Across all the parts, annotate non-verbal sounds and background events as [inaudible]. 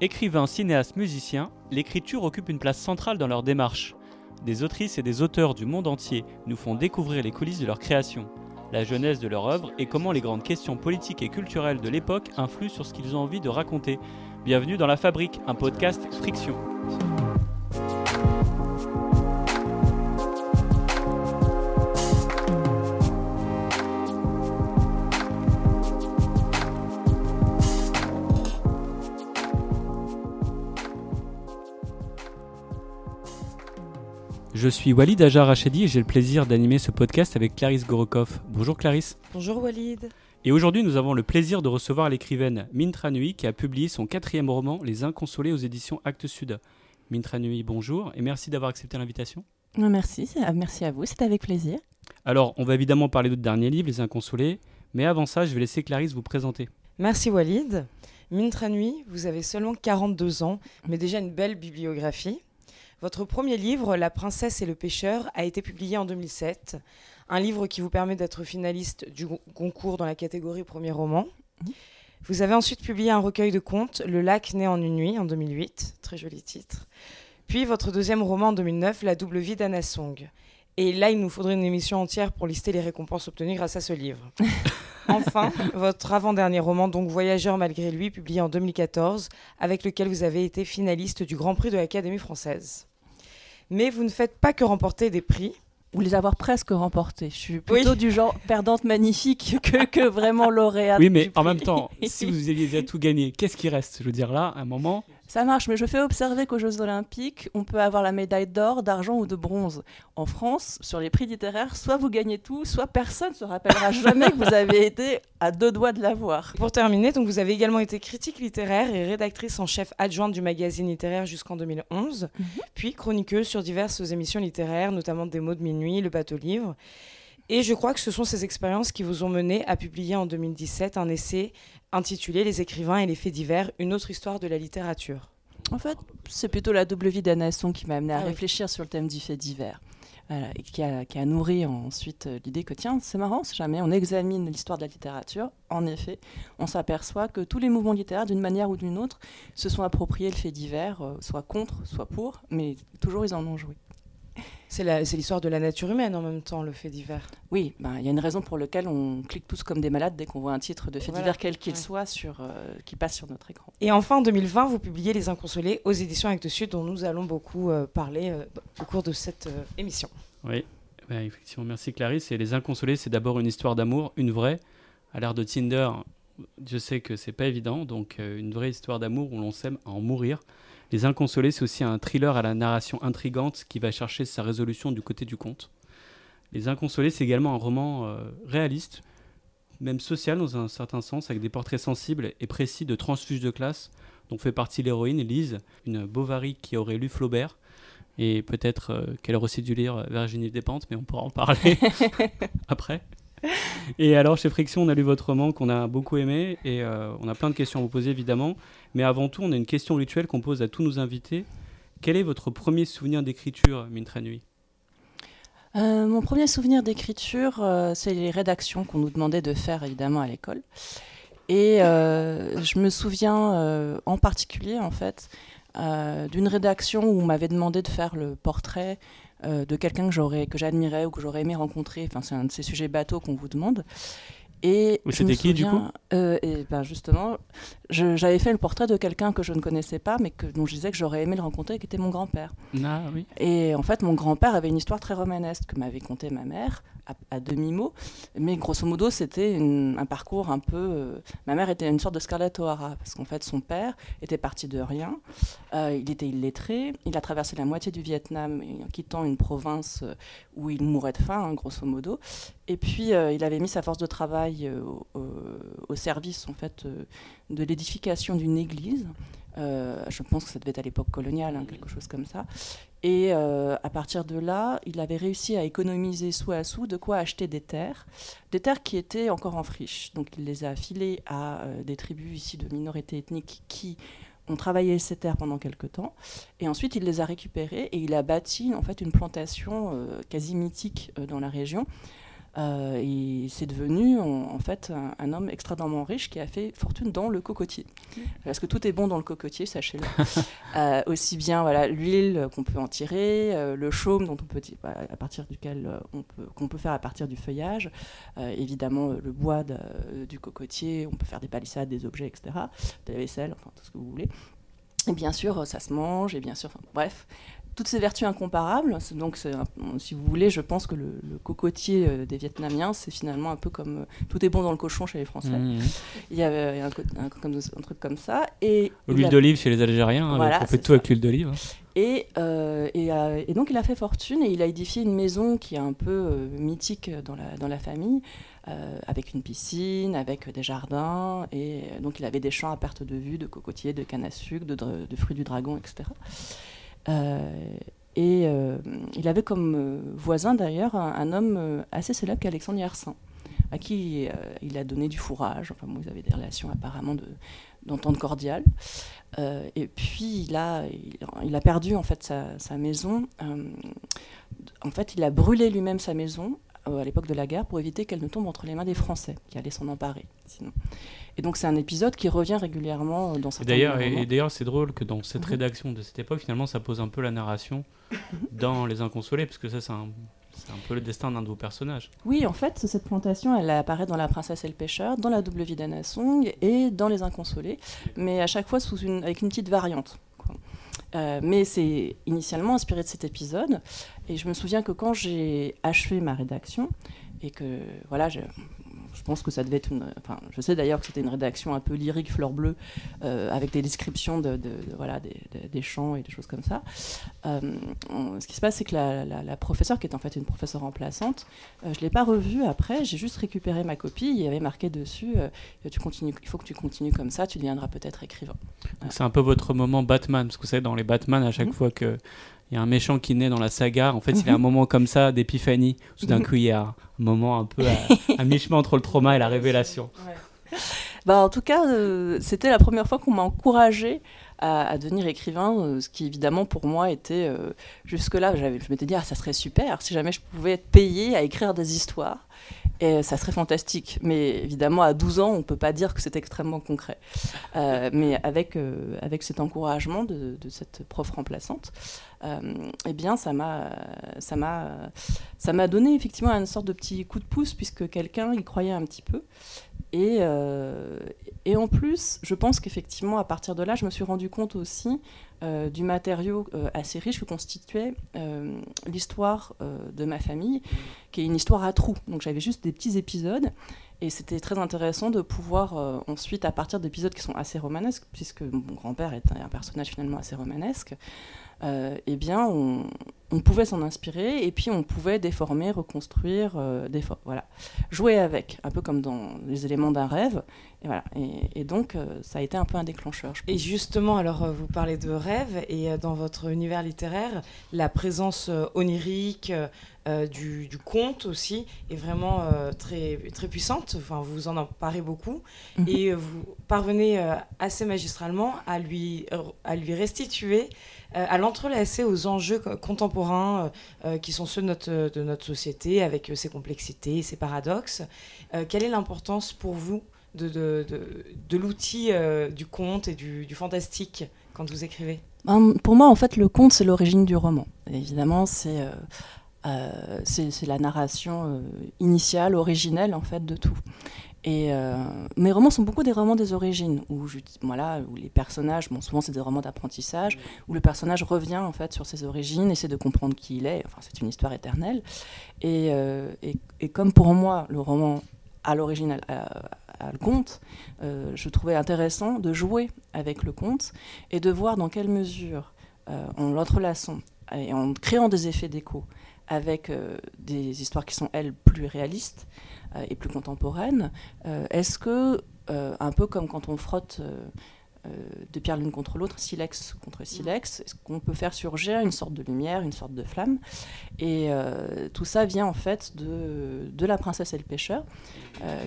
Écrivains, cinéastes, musiciens, l'écriture occupe une place centrale dans leur démarche. Des autrices et des auteurs du monde entier nous font découvrir les coulisses de leur création, la jeunesse de leur œuvre et comment les grandes questions politiques et culturelles de l'époque influent sur ce qu'ils ont envie de raconter. Bienvenue dans La Fabrique, un podcast Friction. Je suis Walid Ajar Rachedi et j'ai le plaisir d'animer ce podcast avec Clarisse Gorokov. Bonjour Clarisse. Bonjour Walid. Et aujourd'hui, nous avons le plaisir de recevoir l'écrivaine Mintra Nui qui a publié son quatrième roman Les Inconsolés aux éditions Actes Sud. Mintra Nui, bonjour et merci d'avoir accepté l'invitation. Merci, merci à vous, c'est avec plaisir. Alors, on va évidemment parler de votre dernier livre, Les Inconsolés, mais avant ça, je vais laisser Clarisse vous présenter. Merci Walid. Mintra Nui, vous avez seulement 42 ans, mais déjà une belle bibliographie. Votre premier livre, La princesse et le pêcheur, a été publié en 2007. Un livre qui vous permet d'être finaliste du concours dans la catégorie premier roman. Mhm. Vous avez ensuite publié un recueil de contes, Le lac né en une nuit, en 2008. Très joli titre. Puis votre deuxième roman en 2009, La double vie d'Anna Song. Et là, il nous faudrait une émission entière pour lister les récompenses obtenues grâce à ce livre. [laughs] enfin, votre avant-dernier roman, donc Voyageur malgré lui, publié en 2014, avec lequel vous avez été finaliste du Grand Prix de l'Académie française. Mais vous ne faites pas que remporter des prix. Ou les avoir presque remportés. Je suis plutôt du genre perdante magnifique [laughs] que, que vraiment [laughs] lauréate. Oui, mais en même temps, si vous aviez déjà tout gagné, qu'est-ce qui reste? Je veux dire, là, à un moment, ça marche, mais je fais observer qu'aux Jeux Olympiques, on peut avoir la médaille d'or, d'argent ou de bronze. En France, sur les prix littéraires, soit vous gagnez tout, soit personne ne se rappellera jamais que vous avez été à deux doigts de l'avoir. Pour terminer, donc vous avez également été critique littéraire et rédactrice en chef adjointe du magazine littéraire jusqu'en 2011, mhm. puis chroniqueuse sur diverses émissions littéraires, notamment Des mots de minuit, Le bateau livre. Et je crois que ce sont ces expériences qui vous ont mené à publier en 2017 un essai intitulé Les écrivains et les faits divers, une autre histoire de la littérature. En fait, c'est plutôt la double vie d'Anasson qui m'a amené à ah réfléchir sur le thème du fait divers. et qui a, qui a, nourri ensuite euh, l'idée que tiens, c'est marrant, si jamais on examine l'histoire de la littérature, en effet, on s'aperçoit que tous les mouvements littéraires, d'une manière ou d'une autre, se sont appropriés le fait divers, euh, soit contre, soit pour, mais toujours ils en ont joué. C'est l'histoire de la nature humaine en même temps, le fait divers. Oui, ben, il y a une raison pour laquelle on clique tous comme des malades dès qu'on voit un titre de fait divers, quel qu'il soit, sur, euh, qui passe sur notre écran. Et enfin, en 2020, vous publiez Les Inconsolés aux éditions Actes Sud, dont nous allons beaucoup euh, parler euh, au cours de cette émission. Oui, ben, effectivement, merci Clarisse. Et Les Inconsolés, c'est d'abord une histoire d'amour, une vraie. À l'ère de Tinder, je sais que c'est pas évident, donc une vraie histoire d'amour où l'on s'aime à en mourir. Les Inconsolés, c'est aussi un thriller à la narration intrigante qui va chercher sa résolution du côté du conte. Les Inconsolés, c'est également un roman euh, réaliste, même social dans un certain sens, avec des portraits sensibles et précis de transfuges de classe, dont fait partie l'héroïne Lise, une Bovary qui aurait lu Flaubert, et peut-être euh, qu'elle aurait aussi dû lire Virginie Despentes, mais on pourra en parler [laughs] après. [laughs] Et alors, chez Friction, on a lu votre roman qu'on a beaucoup aimé et euh, on a plein de questions à vous poser évidemment. Mais avant tout, on a une question rituelle qu'on pose à tous nos invités. Quel est votre premier souvenir d'écriture, Mintra Nui euh, Mon premier souvenir d'écriture, euh, c'est les rédactions qu'on nous demandait de faire évidemment à l'école. Et je me souviens en particulier, en fait, d'une rédaction où on m'avait demandé de faire le portrait euh, de quelqu'un que j'aurais que j'admirais ou que j'aurais aimé rencontrer. Enfin, c'est un de ces sujets bateaux qu'on vous demande. Et c'était qui du coup? euh, Et ben justement, j'avais fait le portrait de quelqu'un que je ne connaissais pas, mais que, dont je disais que j'aurais aimé le rencontrer, qui était mon grand-père. Ah, oui. Et en fait, mon grand-père avait une histoire très romanesque que m'avait contée ma mère, à, demi-mot. Mais grosso modo, c'était un parcours un peu. Euh, ma mère était une sorte de Scarlett O'Hara, parce qu'en fait, son père était parti de rien. Euh, il était illettré. Il a traversé la moitié du Vietnam en quittant une province euh, où il mourait de faim, hein, grosso modo. Et puis, il avait mis sa force de travail au, service, en fait, de l'édification d'une église. je pense que ça devait être à l'époque coloniale, hein, quelque chose comme ça. Et euh, à partir de là, il avait réussi à économiser sous à sous de quoi acheter des terres, des terres qui étaient encore en friche. Donc il les a affilées à euh, des tribus ici de minorités ethniques qui ont travaillé ces terres pendant quelques temps. Et ensuite, il les a récupérées et il a bâti en fait une plantation euh, quasi mythique dans la région. Euh, et c'est devenu en, fait un, homme extrêmement riche qui a fait fortune dans le cocotier. Parce que tout est bon dans le cocotier, sachez-le. [laughs] Euh, aussi bien voilà l'huile qu'on peut en tirer, le chaume dont on peut à partir duquel on peut qu'on peut faire à partir du feuillage, évidemment le bois du cocotier, on peut faire des palissades, des objets, etc. De la vaisselle, enfin tout ce que vous voulez. Et bien sûr, ça se mange, et bien sûr, bref, toutes ces vertus incomparables. Donc, si vous voulez, je pense que le, cocotier euh, des Vietnamiens, c'est finalement un peu comme euh, tout est bon dans le cochon chez les Français. Mmh. Il y avait un, truc comme ça. Et l'huile d'olive chez les Algériens, hein, on fait tout avec l'huile d'olive. Et, euh, et, donc, il a fait fortune et il a édifié une maison qui est un peu mythique dans la, dans la famille. avec une piscine, avec des jardins, et donc il avait des champs à perte de vue de cocotiers, de canne à sucre, de, de fruits du dragon, etc. Euh, et euh, il avait comme euh, voisin d'ailleurs un, homme assez célèbre qu'Alexandre Yersin, à qui il a donné du fourrage. Enfin, bon, ils avaient des relations apparemment d'entente cordiale. et puis il a, il, a perdu en fait sa, sa maison. en fait, il a brûlé lui-même sa maison à l'époque de la guerre pour éviter qu'elle ne tombe entre les mains des Français qui allaient s'en emparer. Sinon. Et donc c'est un épisode qui revient régulièrement euh, dans cette D'ailleurs, et, d'ailleurs, c'est drôle que dans cette mhm. rédaction de cette époque, finalement, ça pose un peu la narration mhm. dans Les Inconsolés, parce que ça, c'est un, c'est un peu le destin d'un de vos personnages. Oui, en fait, cette plantation, elle apparaît dans La Princesse et le Pêcheur, dans La Double Vie d'Anna Song et dans Les Inconsolés, mais à chaque fois sous une, avec une petite variante. Euh, mais c'est initialement inspiré de cet épisode. Et je me souviens que quand j'ai achevé ma rédaction, et que voilà, pense que ça devait être une. Enfin, je sais d'ailleurs que c'était une rédaction un peu lyrique, fleur bleue, euh, avec des descriptions de, voilà, des, chants et des choses comme ça. Euh, ce qui se passe, c'est que la, professeure, qui est en fait une professeure remplaçante, euh, je ne l'ai pas revue après, j'ai juste récupéré ma copie, il y avait marqué dessus tu continues, il faut que tu continues comme ça, tu deviendras peut-être écrivain. C'est un peu votre moment Batman, parce que vous savez, dans les Batman, à chaque mmh. fois que il y a un méchant qui naît dans la saga. En fait, il y a un mhm. moment comme ça d'épiphanie. Tout d'un coup, il y a un moment un peu à, mi-chemin entre le trauma et la révélation. [laughs] Bah, en tout cas, euh, c'était la première fois qu'on m'a encouragé à, devenir écrivain, euh, ce qui évidemment pour moi était euh, jusque-là, je m'étais dit ah ça serait super si jamais je pouvais être payé à écrire des histoires. Et ça serait fantastique. Mais évidemment, à 12 ans, on ne peut pas dire que c'est extrêmement concret. Euh, mais avec, euh, avec cet encouragement de, de cette prof remplaçante, euh, eh bien, ça m'a, ça, m'a, ça m'a donné effectivement une sorte de petit coup de pouce, puisque quelqu'un y croyait un petit peu. Et, et en plus, je pense qu'effectivement, à partir de là, je me suis rendu compte aussi euh, du matériau euh, assez riche que constituait euh, l'histoire de ma famille, qui est une histoire à trous. Donc j'avais juste des petits épisodes. Et c'était très intéressant de pouvoir ensuite, à partir d'épisodes qui sont assez romanesques, puisque mon grand-père est un personnage finalement assez romanesque, eh bien, on, on pouvait s'en inspirer et puis on pouvait déformer, reconstruire, euh, voilà, jouer avec, un peu comme dans les éléments d'un rêve. Et, voilà. et, donc, euh, ça a été un peu un déclencheur. et justement, alors, euh, vous parlez de rêve et dans votre univers littéraire, la présence onirique du, conte aussi est vraiment très, très puissante. Enfin, vous en emparez beaucoup mhm. et vous parvenez assez magistralement à lui, à lui restituer euh, à l'entrelacer aux enjeux contemporains euh, euh, qui sont ceux de notre, de notre société, avec ses complexités, ses paradoxes. quelle est l'importance pour vous de, de, de, l'outil du conte et du, du, fantastique quand vous écrivez? Ben, Pour moi, en fait, le conte, c'est l'origine du roman. évidemment, c'est c'est la narration initiale, originelle, en fait, de tout. Euh, mes romans sont beaucoup des romans des origines, où, voilà, où les personnages, bon, souvent c'est des romans d'apprentissage, où le personnage revient en fait sur ses origines, essaie de comprendre qui il est. Enfin, c'est une histoire éternelle. Et, euh, comme pour moi, le roman à l'origine a, le conte, euh, je trouvais intéressant de jouer avec le conte et de voir dans quelle mesure, en l'entrelaçant et en créant des effets d'écho avec des histoires qui sont elles plus réalistes, euh, et plus contemporaine. Euh, est-ce que, euh, un peu comme quand on frotte de pierre l'une contre l'autre, silex contre silex, est-ce qu'on peut faire surgir une sorte de lumière, une sorte de flamme? Et tout ça vient en fait de, de La princesse et le pêcheur,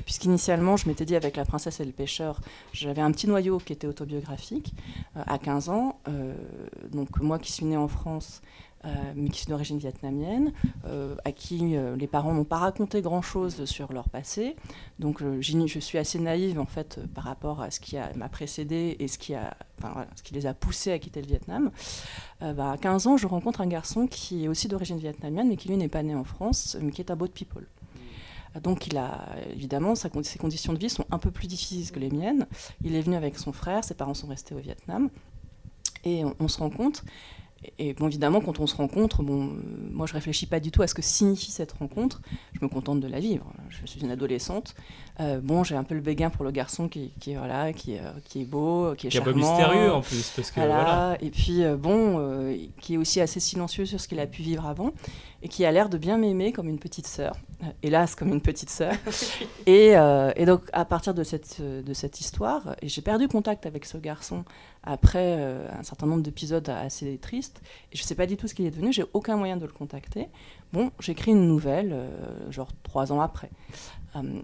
puisqu'initialement je m'étais dit avec La princesse et le pêcheur, j'avais un petit noyau qui était autobiographique à 15 ans. donc moi qui suis née en France, mais qui sont d'origine vietnamienne, à qui les parents n'ont pas raconté grand-chose sur leur passé. Donc je suis assez naïve en fait par rapport à ce qui m'a précédé et ce qui, a, ce qui les a poussés à quitter le Vietnam. Bah, à 15 ans, je rencontre un garçon qui est aussi d'origine vietnamienne, mais qui lui n'est pas né en France, mais qui est à Boat People. Donc, il a évidemment, ses conditions de vie sont un peu plus difficiles que les miennes. Il est venu avec son frère, ses parents sont restés au Vietnam. Et on, se rend compte. Et bon, évidemment, quand on se rencontre, bon, euh, moi je réfléchis pas du tout à ce que signifie cette rencontre. Je me contente de la vivre. Je suis une adolescente. Euh, bon, j'ai un peu le béguin pour le garçon qui, qui voilà, qui, euh, qui, est beau, qui est charmant. Qui est un peu mystérieux en plus, parce que voilà. Et puis bon, qui est aussi assez silencieux sur ce qu'il a pu vivre avant et qui a l'air de bien m'aimer comme une petite sœur, euh, hélas comme une petite sœur. [laughs] et, euh, et, donc à partir de cette, de cette histoire, j'ai perdu contact avec ce garçon après euh, un certain nombre d'épisodes assez tristes, et je ne sais pas du tout ce qu'il est devenu, j'ai aucun moyen de le contacter. Bon, j'écris une nouvelle, genre trois ans après.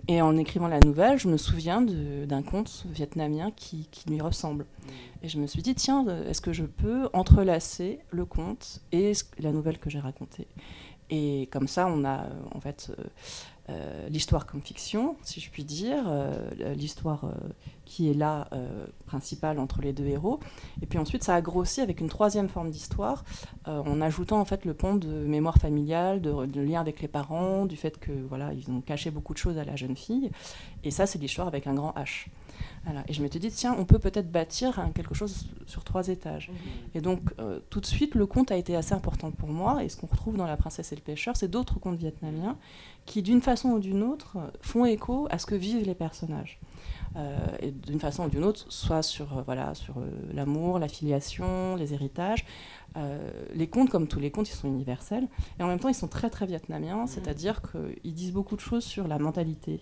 et en écrivant la nouvelle, je me souviens d'un conte vietnamien qui, qui, lui ressemble. Mm. Et je me suis dit, tiens, est-ce que je peux entrelacer le conte et la nouvelle que j'ai racontée et comme ça, on a en fait euh, euh, l'histoire comme fiction, si je puis dire, euh, l'histoire qui est là principale entre les deux héros. Et puis ensuite, ça a grossi avec une troisième forme d'histoire, en ajoutant en fait le pont de mémoire familiale, de, de, lien avec les parents, du fait que voilà, ils ont caché beaucoup de choses à la jeune fille. Et ça, c'est l'histoire avec un grand H. Et je m'étais dit, tiens, on peut peut-être bâtir quelque chose sur trois étages. Et donc, euh, tout de suite, le conte a été assez important pour moi. Et ce qu'on retrouve dans La princesse et le pêcheur, c'est d'autres contes vietnamiens qui, d'une façon ou d'une autre, font écho à ce que vivent les personnages. Euh, et d'une façon ou d'une autre, soit sur, euh, voilà, sur l'amour, la filiation, les héritages. les contes, comme tous les contes, ils sont universels. Et en même temps, ils sont très, très vietnamiens, mhm. c'est-à-dire qu'ils disent beaucoup de choses sur la mentalité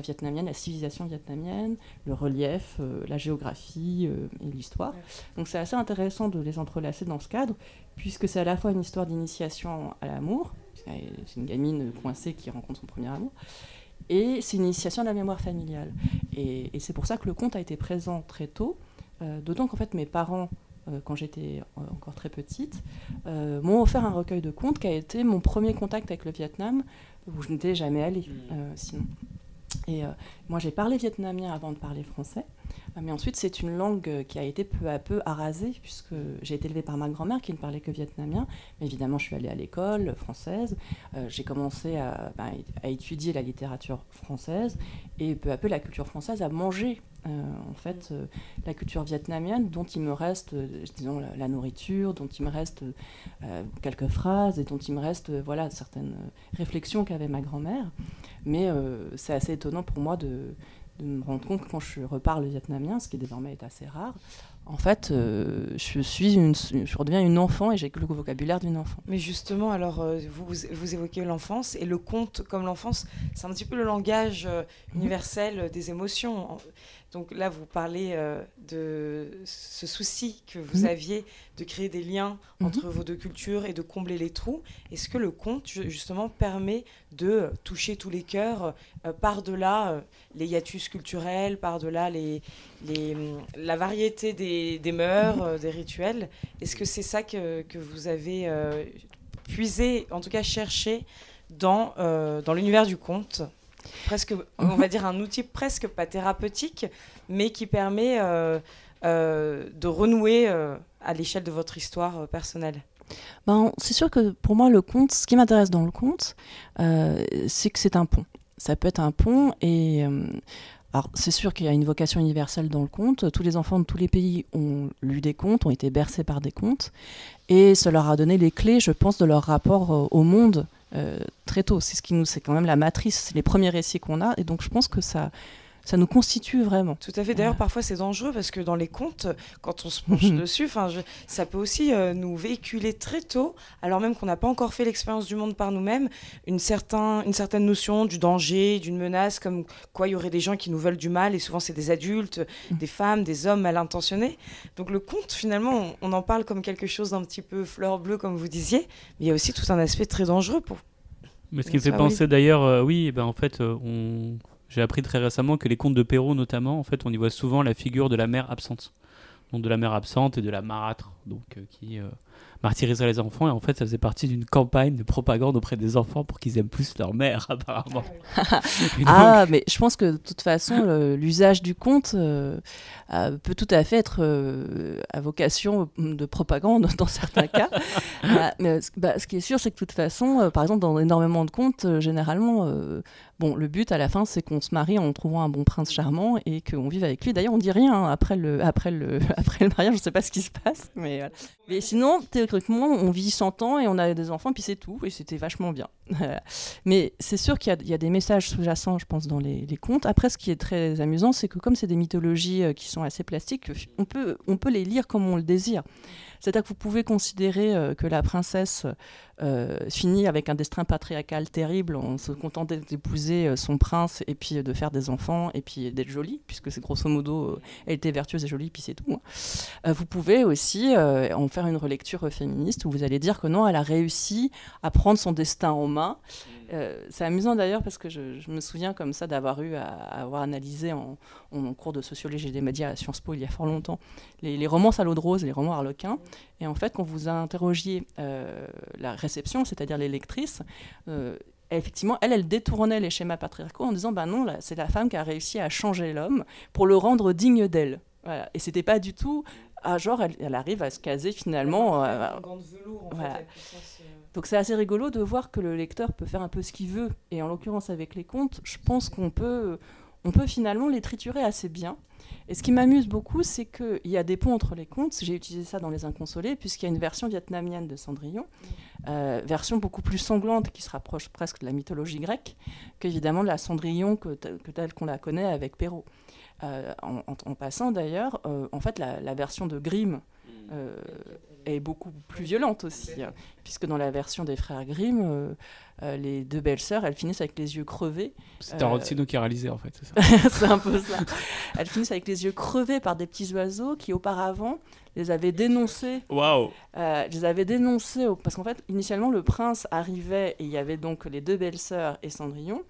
vietnamienne, la civilisation vietnamienne, le relief, euh, la géographie euh, et l'histoire. Donc c'est assez intéressant de les entrelacer dans ce cadre, puisque c'est à la fois une histoire d'initiation à l'amour, c'est une gamine coincée qui rencontre son premier amour, et c'est une initiation à la mémoire familiale. Et, c'est pour ça que le conte a été présent très tôt, euh, d'autant qu'en fait mes parents quand j'étais encore très petite, m'ont offert un recueil de contes qui a été mon premier contact avec le Vietnam, où je n'étais jamais allée mmh. sinon. Et euh, moi, j'ai parlé vietnamien avant de parler français. Euh, mais ensuite, c'est une langue euh, qui a été peu à peu arasée, puisque j'ai été élevée par ma grand-mère qui ne parlait que vietnamien. Mais évidemment, je suis allée à l'école française. j'ai commencé à, bah, à, étudier la littérature française et peu à peu la culture française a mangé en fait la culture vietnamienne dont il me reste disons la, nourriture dont il me reste quelques phrases et dont il me reste voilà certaines réflexions qu'avait ma grand-mère mais c'est assez étonnant pour moi de, de me rendre compte que quand je reparle vietnamien, ce qui désormais est assez rare, en fait, euh, je suis une, je redeviens une enfant et j'ai le vocabulaire d'une enfant. Mais justement, alors euh, vous, vous évoquez l'enfance et le conte comme l'enfance, c'est un petit peu le langage euh, mhm. universel des émotions. Donc là, vous parlez euh, de ce souci que vous mhm. aviez de créer des liens mhm. entre vos deux cultures et de combler les trous. Est-ce que le conte, justement, permet de toucher tous les cœurs euh, par-delà euh, les hiatus culturels, par-delà les, les, la variété des, des mœurs, mhm. des rituels? Est-ce que c'est ça que, que, vous avez puisé, en tout cas cherché, dans, dans l'univers du conte? Presque, on va dire un outil presque pas thérapeutique, mais qui permet euh, euh, de renouer euh, à l'échelle de votre histoire personnelle. Ben, c'est sûr que pour moi, le conte, ce qui m'intéresse dans le conte, c'est que c'est un pont. Ça peut être un pont et alors, c'est sûr qu'il y a une vocation universelle dans le conte. Tous les enfants de tous les pays ont lu des contes, ont été bercés par des contes. Et ça leur a donné les clés, je pense, de leur rapport au monde très tôt. C'est ce qui nous, c'est quand même la matrice, c'est les premiers récits qu'on a, et donc je pense que ça, ça nous constitue vraiment. Tout à fait. D'ailleurs, parfois c'est dangereux parce que dans les contes, quand on se penche dessus, enfin, ça peut aussi euh, nous véhiculer très tôt, alors même qu'on n'a pas encore fait l'expérience du monde par nous-mêmes, une, certain, une certaine notion du danger, d'une menace, comme quoi il y aurait des gens qui nous veulent du mal, et souvent c'est des adultes, mm. des femmes, des hommes mal intentionnés. Donc le conte, finalement, on, on en parle comme quelque chose d'un petit peu fleur bleue, comme vous disiez, mais il y a aussi tout un aspect très dangereux pour, mais ce qui me fait penser d'ailleurs, euh, oui, eh ben en fait, euh, on... j'ai appris très récemment que les contes de Perrault, notamment, en fait, on y voit souvent la figure de la mère absente. Donc de la mère absente et de la marâtre, donc, euh, qui martyriserait les enfants. Et en fait, ça faisait partie d'une campagne de propagande auprès des enfants pour qu'ils aiment plus leur mère, [laughs] apparemment. [laughs] ah, mais je pense que de toute façon, l'usage du conte euh, peut tout à fait être euh, à vocation de propagande [laughs] dans certains cas. Mais bah, ce qui est sûr, c'est que de toute façon, euh, par exemple, dans énormément de contes, généralement, bon, le but à la fin, c'est qu'on se marie en trouvant un bon prince charmant et qu'on vive avec lui. D'ailleurs, on dit rien hein, après, le, après, le, [laughs] après le mariage, je ne sais pas ce qui se passe. Mais, mais sinon, théoriquement, on vit 100 ans et on a des enfants, puis c'est tout. Et c'était vachement bien. [laughs] mais c'est sûr qu'il y, y, a des messages sous-jacents, je pense, dans les, les, contes. Après, ce qui est très amusant, c'est que comme c'est des mythologies euh, qui sont assez plastiques, on peut, on peut les lire comme on le désire. C'est-à-dire que vous pouvez considérer euh, que la princesse euh, finit avec un destin patriarcal terrible en se contentant d'épouser euh, son prince et puis de faire des enfants et puis d'être jolie, puisque c'est grosso modo, elle était vertueuse et jolie, puis c'est tout. Hein. vous pouvez aussi en faire une relecture féministe où vous allez dire que non, elle a réussi à prendre son destin en main. C'est amusant d'ailleurs parce que je, me souviens comme ça d'avoir eu à, avoir analysé en, cours de sociologie des médias à Sciences Po il y a fort longtemps les, romans salauds de rose, les romans harlequins. Et en fait, quand vous interrogiez euh, la réception, c'est-à-dire les lectrices, euh, effectivement, elle, elle détournait les schémas patriarcaux en disant, ben non, c'est la femme qui a réussi à changer l'homme pour le rendre digne d'elle. Voilà. Et c'était pas du tout, ah, genre, elle, arrive à se caser finalement. Euh, Donc c'est assez rigolo de voir que le lecteur peut faire un peu ce qu'il veut. Et en l'occurrence avec les contes, je pense qu'on peut, on peut finalement les triturer assez bien. Et ce qui m'amuse beaucoup, c'est qu'il y a des ponts entre les contes. J'ai utilisé ça dans Les Inconsolés, puisqu'il y a une version vietnamienne de Cendrillon, euh, version beaucoup plus sanglante qui se rapproche presque de la mythologie grecque qu'évidemment de la Cendrillon que, telle qu'on la connaît avec Perrault. Euh, en, passant d'ailleurs, euh, en fait, la, version de Grimm est beaucoup plus violente aussi, hein, puisque dans la version des frères Grimm, euh, les deux belles sœurs, elles finissent avec les yeux crevés. C'est un Rotsino qui a réalisé en fait, c'est ça [laughs] C'est un peu ça. Elles finissent avec les yeux crevés par des petits oiseaux qui auparavant les avaient dénoncés. Waouh euh, Les avaient dénoncés parce qu'en fait, initialement, le prince arrivait et il y avait donc les deux belles sœurs et Cendrillon.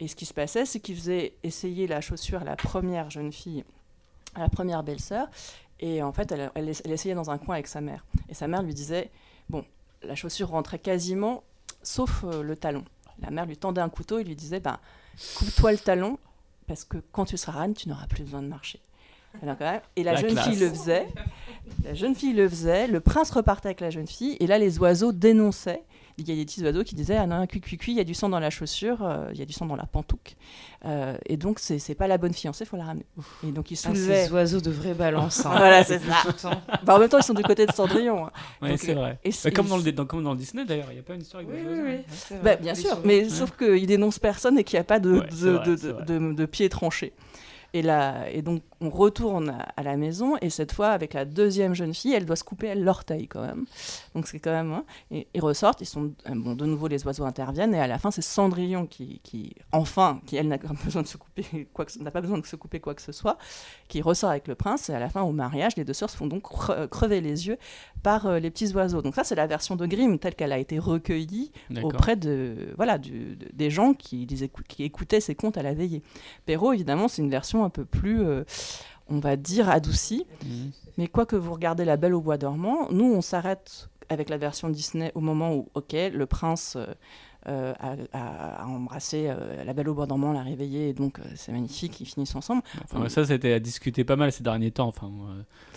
Et ce qui se passait, c'est qu'il faisait essayer la chaussure à la première jeune fille, à la première belle-sœur. Et en fait, elle, elle, essayait dans un coin avec sa mère. Et sa mère lui disait Bon, la chaussure rentrait quasiment, sauf euh, le talon. La mère lui tendait un couteau et lui disait ben, Coupe-toi le talon, parce que quand tu seras reine, tu n'auras plus besoin de marcher. Et la, jeune fille le faisait. La jeune fille le faisait. Le prince repartait avec la jeune fille. Et là, les oiseaux dénonçaient il y a des petits oiseaux qui disaient Ah non, cui, cui, cui, il y a du sang dans la chaussure, euh, il y a du sang dans la pantouque. Euh, et donc, c'est pas la bonne fiancée, il faut la ramener. Et donc, ils soulevaient. Ah, ces oiseaux de vraie balance. Hein. [laughs] voilà, c'est ça. bah, en même temps, ils sont du côté de Cendrillon. Hein. Oui, c'est vrai. Et bah, comme, dans le, dans, comme dans le Disney, d'ailleurs, il n'y a pas une histoire avec oui, des oiseaux. Oui, bah, bien sûr, mais sauf qu'ils dénoncent personne et qu'il n'y a pas de, de, de, de, de pieds tranchés. Et, là, et donc, on retourne à, la maison, et cette fois, avec la deuxième jeune fille, elle doit se couper l'orteil quand même. Donc, c'est quand même. Hein, et ils ressortent, ils sont. Euh, bon, de nouveau, les oiseaux interviennent, et à la fin, c'est Cendrillon qui, qui, enfin, qui elle n'a pas [laughs] besoin de se couper quoi que, n'a pas besoin de se couper quoi que ce soit, qui ressort avec le prince, et à la fin, au mariage, les deux sœurs se font donc crever les yeux par euh, les petits oiseaux. Donc, ça, c'est la version de Grimm telle qu'elle a été recueillie auprès de, voilà, du, des gens qui, qui écoutaient ces contes à la veillée. Perrault, évidemment, c'est une version un peu plus. Euh, on va dire, adouci. Mhm. Mais quoi que vous regardez La Belle au Bois dormant, nous, on s'arrête avec la version Disney au moment où, ok, le prince euh, euh, à, embrasser euh, la belle au bord dormant, la réveiller, et donc euh, c'est magnifique, ils finissent ensemble. Enfin, ça, c'était à discuter pas mal ces derniers temps, enfin,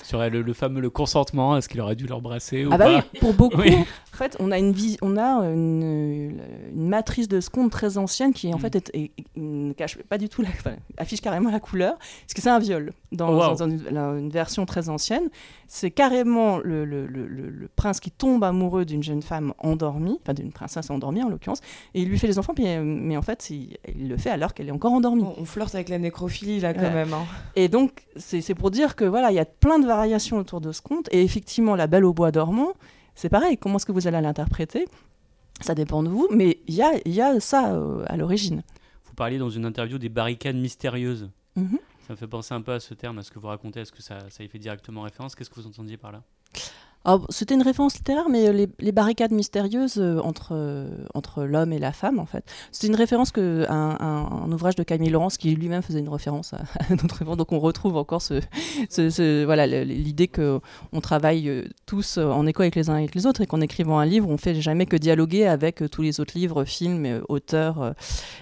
sur le, fameux le consentement, est-ce qu'il aurait dû l'embrasser ou ah bah pas oui, pour beaucoup. En fait, on a une, on a une, matrice de seconde très ancienne qui, en mm. fait, est, ne cache pas du tout, la, affiche carrément la couleur, parce que c'est un viol dans, oh, une, version très ancienne. C'est carrément le, le, le, prince qui tombe amoureux d'une jeune femme endormie, enfin d'une princesse endormie en l'occurrence, et il lui fait les enfants, euh, mais en fait, il, le fait alors qu'elle est encore endormie. On, flirte avec la nécrophilie là quand même. Hein. Et donc, c'est pour dire que voilà, il y a plein de variations autour de ce conte, et effectivement, la Belle au bois dormant, c'est pareil. Comment est-ce que vous allez l'interpréter? Ça dépend de vous, mais il y a, y a, ça euh, à l'origine. Vous parliez dans une interview des barricades mystérieuses. Mhm. Ça me fait penser un peu à ce terme, à ce que vous racontez. Est-ce que ça, ça y fait directement référence Qu'est-ce que vous entendiez par là? C'était une référence littéraire, mais euh, les, barricades mystérieuses euh, entre, euh, entre l'homme et la femme, en fait. C'est une référence que un, un, ouvrage de Camille Laurence qui lui-même faisait une référence à, [laughs] notre événement. Donc on retrouve encore ce, voilà l'idée que on travaille tous en écho avec les uns et avec les autres et qu'en écrivant un livre, on fait jamais que dialoguer avec tous les autres livres, films, auteurs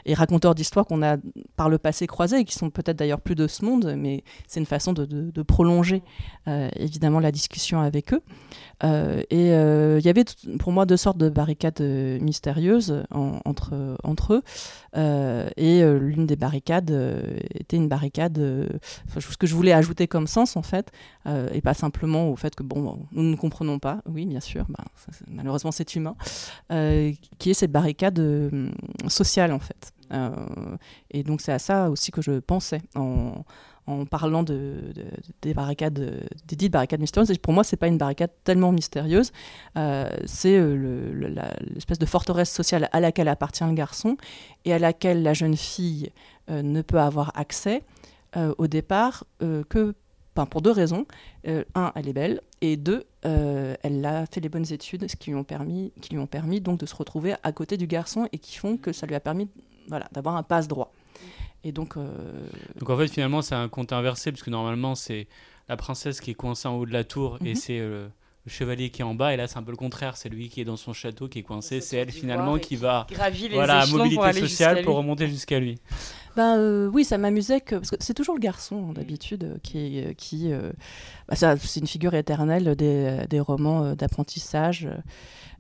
et raconteurs d'histoires qu'on a par le passé croisés et qui sont peut-être d'ailleurs plus de ce monde, mais c'est une façon de prolonger évidemment la discussion avec eux. Euh, et euh, il y avait pour moi deux sortes de barricades euh, mystérieuses entre, entre eux. et l'une des barricades était une barricade, ce que je voulais ajouter comme sens en fait, et pas simplement au fait que bon, nous ne comprenons pas, oui bien sûr, bah, malheureusement c'est humain, qui est cette barricade sociale en fait. et donc c'est à ça aussi que je pensais en, en parlant de, des barricades, des dites barricades mystérieuses. pour moi, c'est pas une barricade tellement mystérieuse. Euh, c'est euh, l'espèce de forteresse sociale à laquelle appartient le garçon et à laquelle la jeune fille euh, ne peut avoir accès au départ que pour deux raisons. un, elle est belle, et deux, elle a fait les bonnes études, ce qui lui ont permis, qui lui ont permis donc de se retrouver à côté du garçon et qui font que ça lui a permis voilà, d'avoir un passe droit. Et donc, euh, donc en fait, finalement, c'est un conte inversé, puisque normalement, c'est la princesse qui est coincée en haut de la tour et mhm. c'est euh, le chevalier qui est en bas. Et là, c'est un peu le contraire. C'est lui qui est dans son château qui est coincé. C'est elle finalement qui va gravir les voilà, mobilité sociale pour remonter jusqu'à lui. Ben euh, oui, ça m'amusait que parce que c'est toujours le garçon hein, d'habitude qui qui bah, ça c'est une figure éternelle des, des romans d'apprentissage.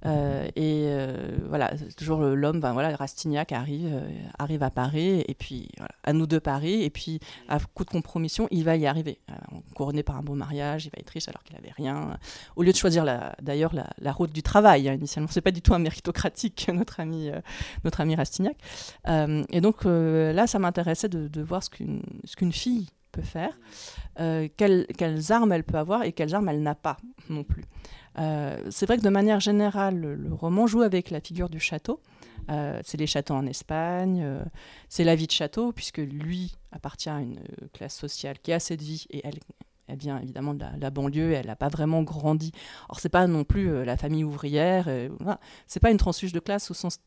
Euh, et euh, voilà, toujours l'homme, ben voilà, Rastignac arrive, euh, arrive à Paris, et puis à nous deux Paris, et puis à coup de compromission, il va y arriver. couronné par un beau mariage, il va être riche alors qu'il n'avait rien. Au lieu de choisir d'ailleurs la, route du travail, hein, initialement, c'est pas du tout un méritocratique, [laughs] notre ami, notre ami Rastignac. et donc là, ça m'intéressait de, voir ce qu'une fille peut faire, quelles armes elle peut avoir et quelles armes elle n'a pas non plus. Euh, c'est vrai que de manière générale, le, roman joue avec la figure du château. Euh, c'est les châteaux en Espagne, euh, c'est la vie de château, puisque lui appartient à une classe sociale qui a cette vie et elle, elle vient évidemment de la, banlieue, elle n'a pas vraiment grandi. Or, c'est pas non plus la famille ouvrière, voilà. c'est pas une transfuge de classe au sens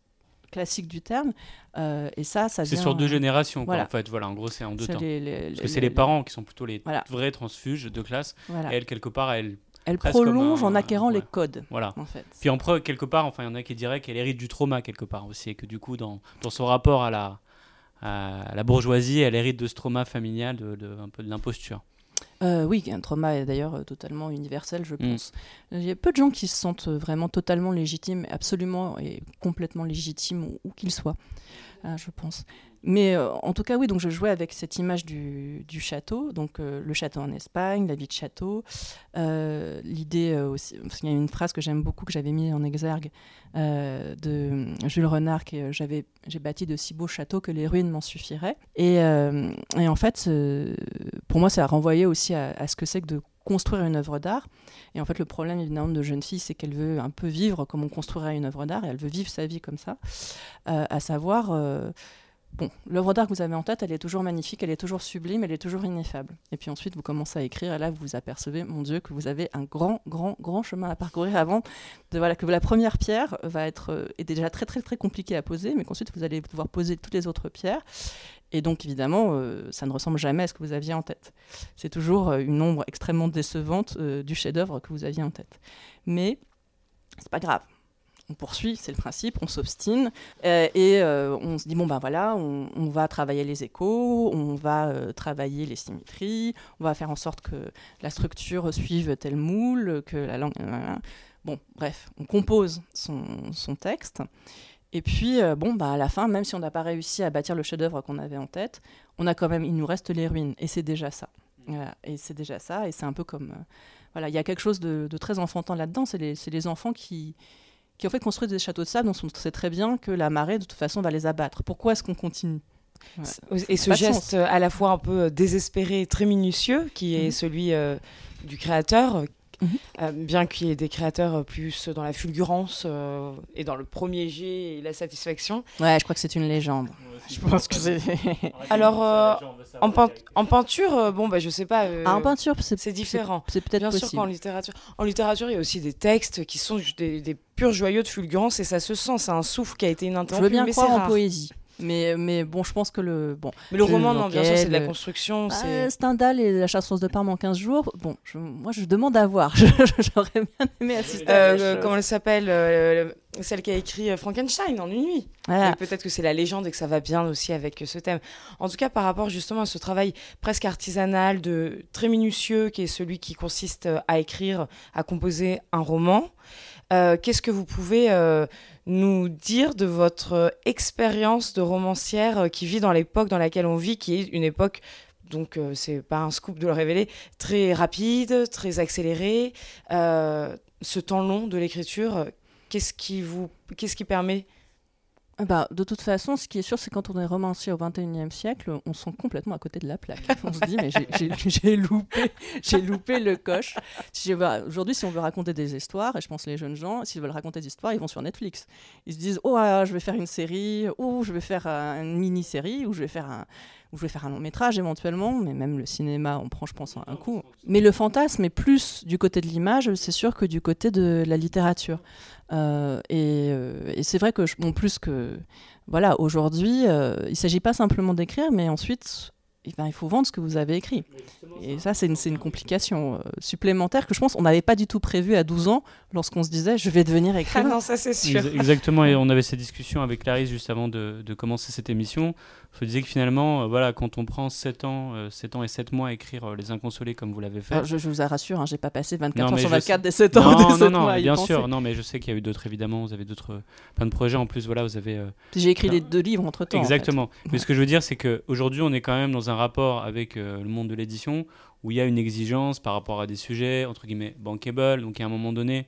classique du terme. et ça, ça C'est sur deux générations, en fait. Voilà, en gros, c'est en deux temps. Parce que c'est les, parents qui sont plutôt les vrais transfuges de classe. Et elle, quelque part, elle elle prolonge en acquérant les codes. Voilà. En fait. Puis en preuve, quelque part, enfin, il y en a qui diraient qu'elle hérite du trauma quelque part aussi, et que du coup, dans, dans son rapport à la, à la bourgeoisie, elle hérite de ce trauma familial, de, un peu de l'imposture. Euh, oui, un trauma d'ailleurs euh, totalement universel, je mm. pense. Il y a peu de gens qui se sentent vraiment totalement légitimes, absolument et complètement légitimes où, qu'ils soient, euh, je pense. Mais euh, en tout cas, oui, donc je jouais avec cette image du, château, donc euh, le château en Espagne, la vie de château. Euh, l'idée aussi, parce qu'il y a une phrase que j'aime beaucoup, que j'avais mis en exergue, de Jules Renard, que j'avais, j'ai bâti de si beaux châteaux que les ruines m'en suffiraient. Et, et, en fait, pour moi, ça a renvoyé aussi à, à ce que c'est que de construire une œuvre d'art. Et en fait, le problème évidemment de jeune fille, c'est qu'elle veut un peu vivre comme on construirait une œuvre d'art, et elle veut vivre sa vie comme ça, à savoir Bon, l'œuvre d'art que vous avez en tête, elle est toujours magnifique, elle est toujours sublime, elle est toujours ineffable. Et puis ensuite, vous commencez à écrire, et là, vous vous apercevez, mon Dieu, que vous avez un grand, grand, grand chemin à parcourir avant de que la première pierre va être euh, déjà très, très, très compliquée à poser, mais qu'ensuite vous allez pouvoir poser toutes les autres pierres. Et donc, évidemment, euh, ça ne ressemble jamais à ce que vous aviez en tête. C'est toujours euh, une ombre extrêmement décevante du chef-d'œuvre que vous aviez en tête. Mais c'est pas grave on poursuit, c'est le principe, on s'obstine euh, et euh, on se dit bon ben voilà, on, va travailler les échos, on va euh, travailler les symétries, on va faire en sorte que la structure suive tel moule, que la langue. bon, bref, on compose son, texte. Et puis, bon, bah, à la fin, même si on n'a pas réussi à bâtir le chef-d'œuvre qu'on avait en tête, on a quand même, il nous reste les ruines, et c'est déjà ça. et c'est déjà ça, et c'est un peu comme, voilà, il y a quelque chose de, très enfantin là-dedans. C'est les, les, enfants qui, qui en fait construisent des châteaux de sable dont on sait très bien que la marée de toute façon va les abattre. Pourquoi est-ce qu'on continue? Et ce geste à la fois un peu désespéré, très minutieux, qui est mm. celui euh, du créateur, Mhm. bien qu'il y ait des créateurs plus dans la fulgurance et dans le premier jet et la satisfaction. Ouais, je crois que c'est une légende. je pense que c'est. Alors, en, en, peinture, bon, bah, je sais pas. Ah, en peinture, c'est différent. C'est peut-être Bien sûr qu'en littérature. En littérature, il y a aussi des textes qui sont des, des purs joyaux de fulgurance et ça se sent. C'est un souffle qui a été ininterrompu. Je veux bien croire en poésie. Mais, mais bon, je pense que le. Bon, mais le roman, non, bien sûr, c'est de la construction. Bah, c'est Stendhal et la chasse de Parme en 15 jours. Bon, moi, je demande à voir. [laughs] J'aurais bien aimé assister à euh, Comment elle s'appelle euh, Celle qui a écrit euh, Frankenstein en une nuit. Peut-être que c'est la légende et que ça va bien aussi avec ce thème. En tout cas, par rapport justement à ce travail presque artisanal, de, très minutieux, qui est celui qui consiste à écrire, à composer un roman. Qu'est-ce que vous pouvez nous dire de votre expérience de romancière euh, qui vit dans l'époque dans laquelle on vit, qui est une époque donc euh, c'est pas un scoop de le révéler, très rapide, très accélérée. Euh, ce temps long de l'écriture, qu'est-ce qui vous, qui permet bah, de toute façon, ce qui est sûr, c'est quand on est romancier au XXIe siècle, on sent complètement à côté de la plaque. [laughs] On se dit, mais j'ai loupé, loupé le coche. Si Aujourd'hui, si on veut raconter des histoires, et je pense les jeunes gens, s'ils veulent raconter des histoires, ils vont sur Netflix. Ils se disent, oh, ah, je vais faire une série, ou je vais faire une mini-série, ou je vais faire un, ou je vais faire un long métrage éventuellement, mais même le cinéma, on prend, je pense, un coup. Mais le fantasme est plus du côté de l'image, c'est sûr, que du côté de la littérature. Euh, euh, et, c'est vrai que, bon, plus que. Voilà, aujourd'hui, euh, il ne s'agit pas simplement d'écrire, mais ensuite, eh ben, il faut vendre ce que vous avez écrit. Et ça, c'est une, une, complication euh, supplémentaire que je pense qu'on n'avait pas du tout prévu à 12 ans lorsqu'on se disait je vais devenir [laughs] écrivain. Ah non, ça c'est sûr. Exactement, et on avait cette discussion avec Clarisse juste avant de, de commencer cette émission. Je disais que finalement, euh, voilà, quand on prend 7 ans, 7 euh, ans et 7 mois à écrire Les Inconsolés comme vous l'avez fait. je, je, vous rassure, hein, j'ai pas passé 24 ans sur 24 des 7 ans. Non, des 7 non, mois bien sûr, non, mais je sais qu'il y a eu d'autres évidemment, vous avez d'autres plein de projets en plus, voilà, vous avez. j'ai écrit les deux livres entre temps. Exactement. Mais ce que je veux dire, c'est [laughs] qu'aujourd'hui, on est quand même dans un rapport avec le monde de l'édition où il y a une exigence par rapport à des sujets, entre guillemets, bankable. Donc, à un moment donné,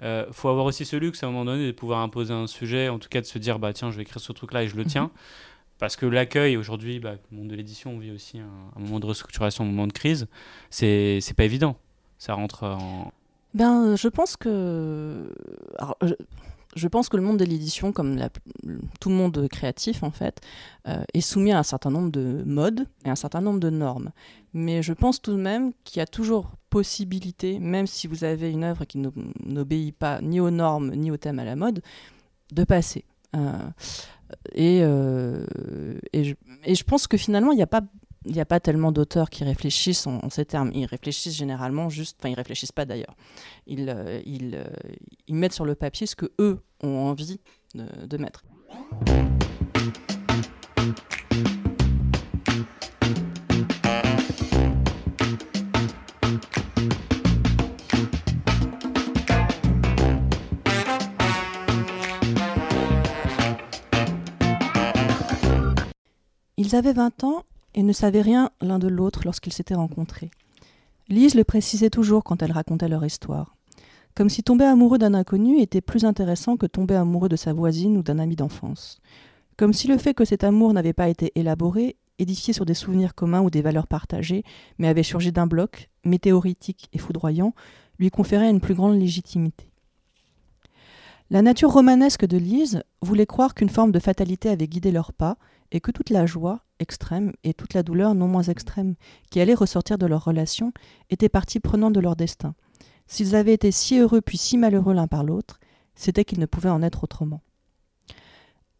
il euh, faut avoir aussi ce luxe, à un moment donné, de pouvoir imposer un sujet, en tout cas de se dire, bah tiens, je vais écrire ce truc-là et je le tiens. [laughs] Parce que l'accueil, aujourd'hui, bah, le monde de l'édition, on vit aussi un, moment de restructuration, un moment de crise. C'est pas évident. Ça rentre en. Ben, je pense que. Alors, je pense que le monde de l'édition, comme tout le monde créatif en fait, euh, est soumis à un certain nombre de modes et un certain nombre de normes. Mais je pense tout de même qu'il y a toujours possibilité, même si vous avez une œuvre qui n'obéit pas ni aux normes ni au thème à la mode, de passer. Euh, euh, je, et, je, pense que finalement, il n'y a pas il n'y a pas tellement d'auteurs qui réfléchissent en, ces termes. Ils réfléchissent généralement juste, enfin ils réfléchissent pas d'ailleurs. Ils, euh, ils, euh, ils, mettent sur le papier ce que eux ont envie de, de mettre. Ils avaient 20 ans et ne savaient rien l'un de l'autre lorsqu'ils s'étaient rencontrés. Lise le précisait toujours quand elle racontait leur histoire. Comme si tomber amoureux d'un inconnu était plus intéressant que tomber amoureux de sa voisine ou d'un ami d'enfance. Comme si le fait que cet amour n'avait pas été élaboré, édifié sur des souvenirs communs ou des valeurs partagées, mais avait surgi d'un bloc, météoritique et foudroyant, lui conférait une plus grande légitimité. La nature romanesque de Lise voulait croire qu'une forme de fatalité avait guidé leurs pas, et que toute la joie extrême et toute la douleur non moins extrême qui allait ressortir de leur relation étaient partie prenante de leur destin. S'ils avaient été si heureux puis si malheureux l'un par l'autre, c'était qu'ils ne pouvaient en être autrement.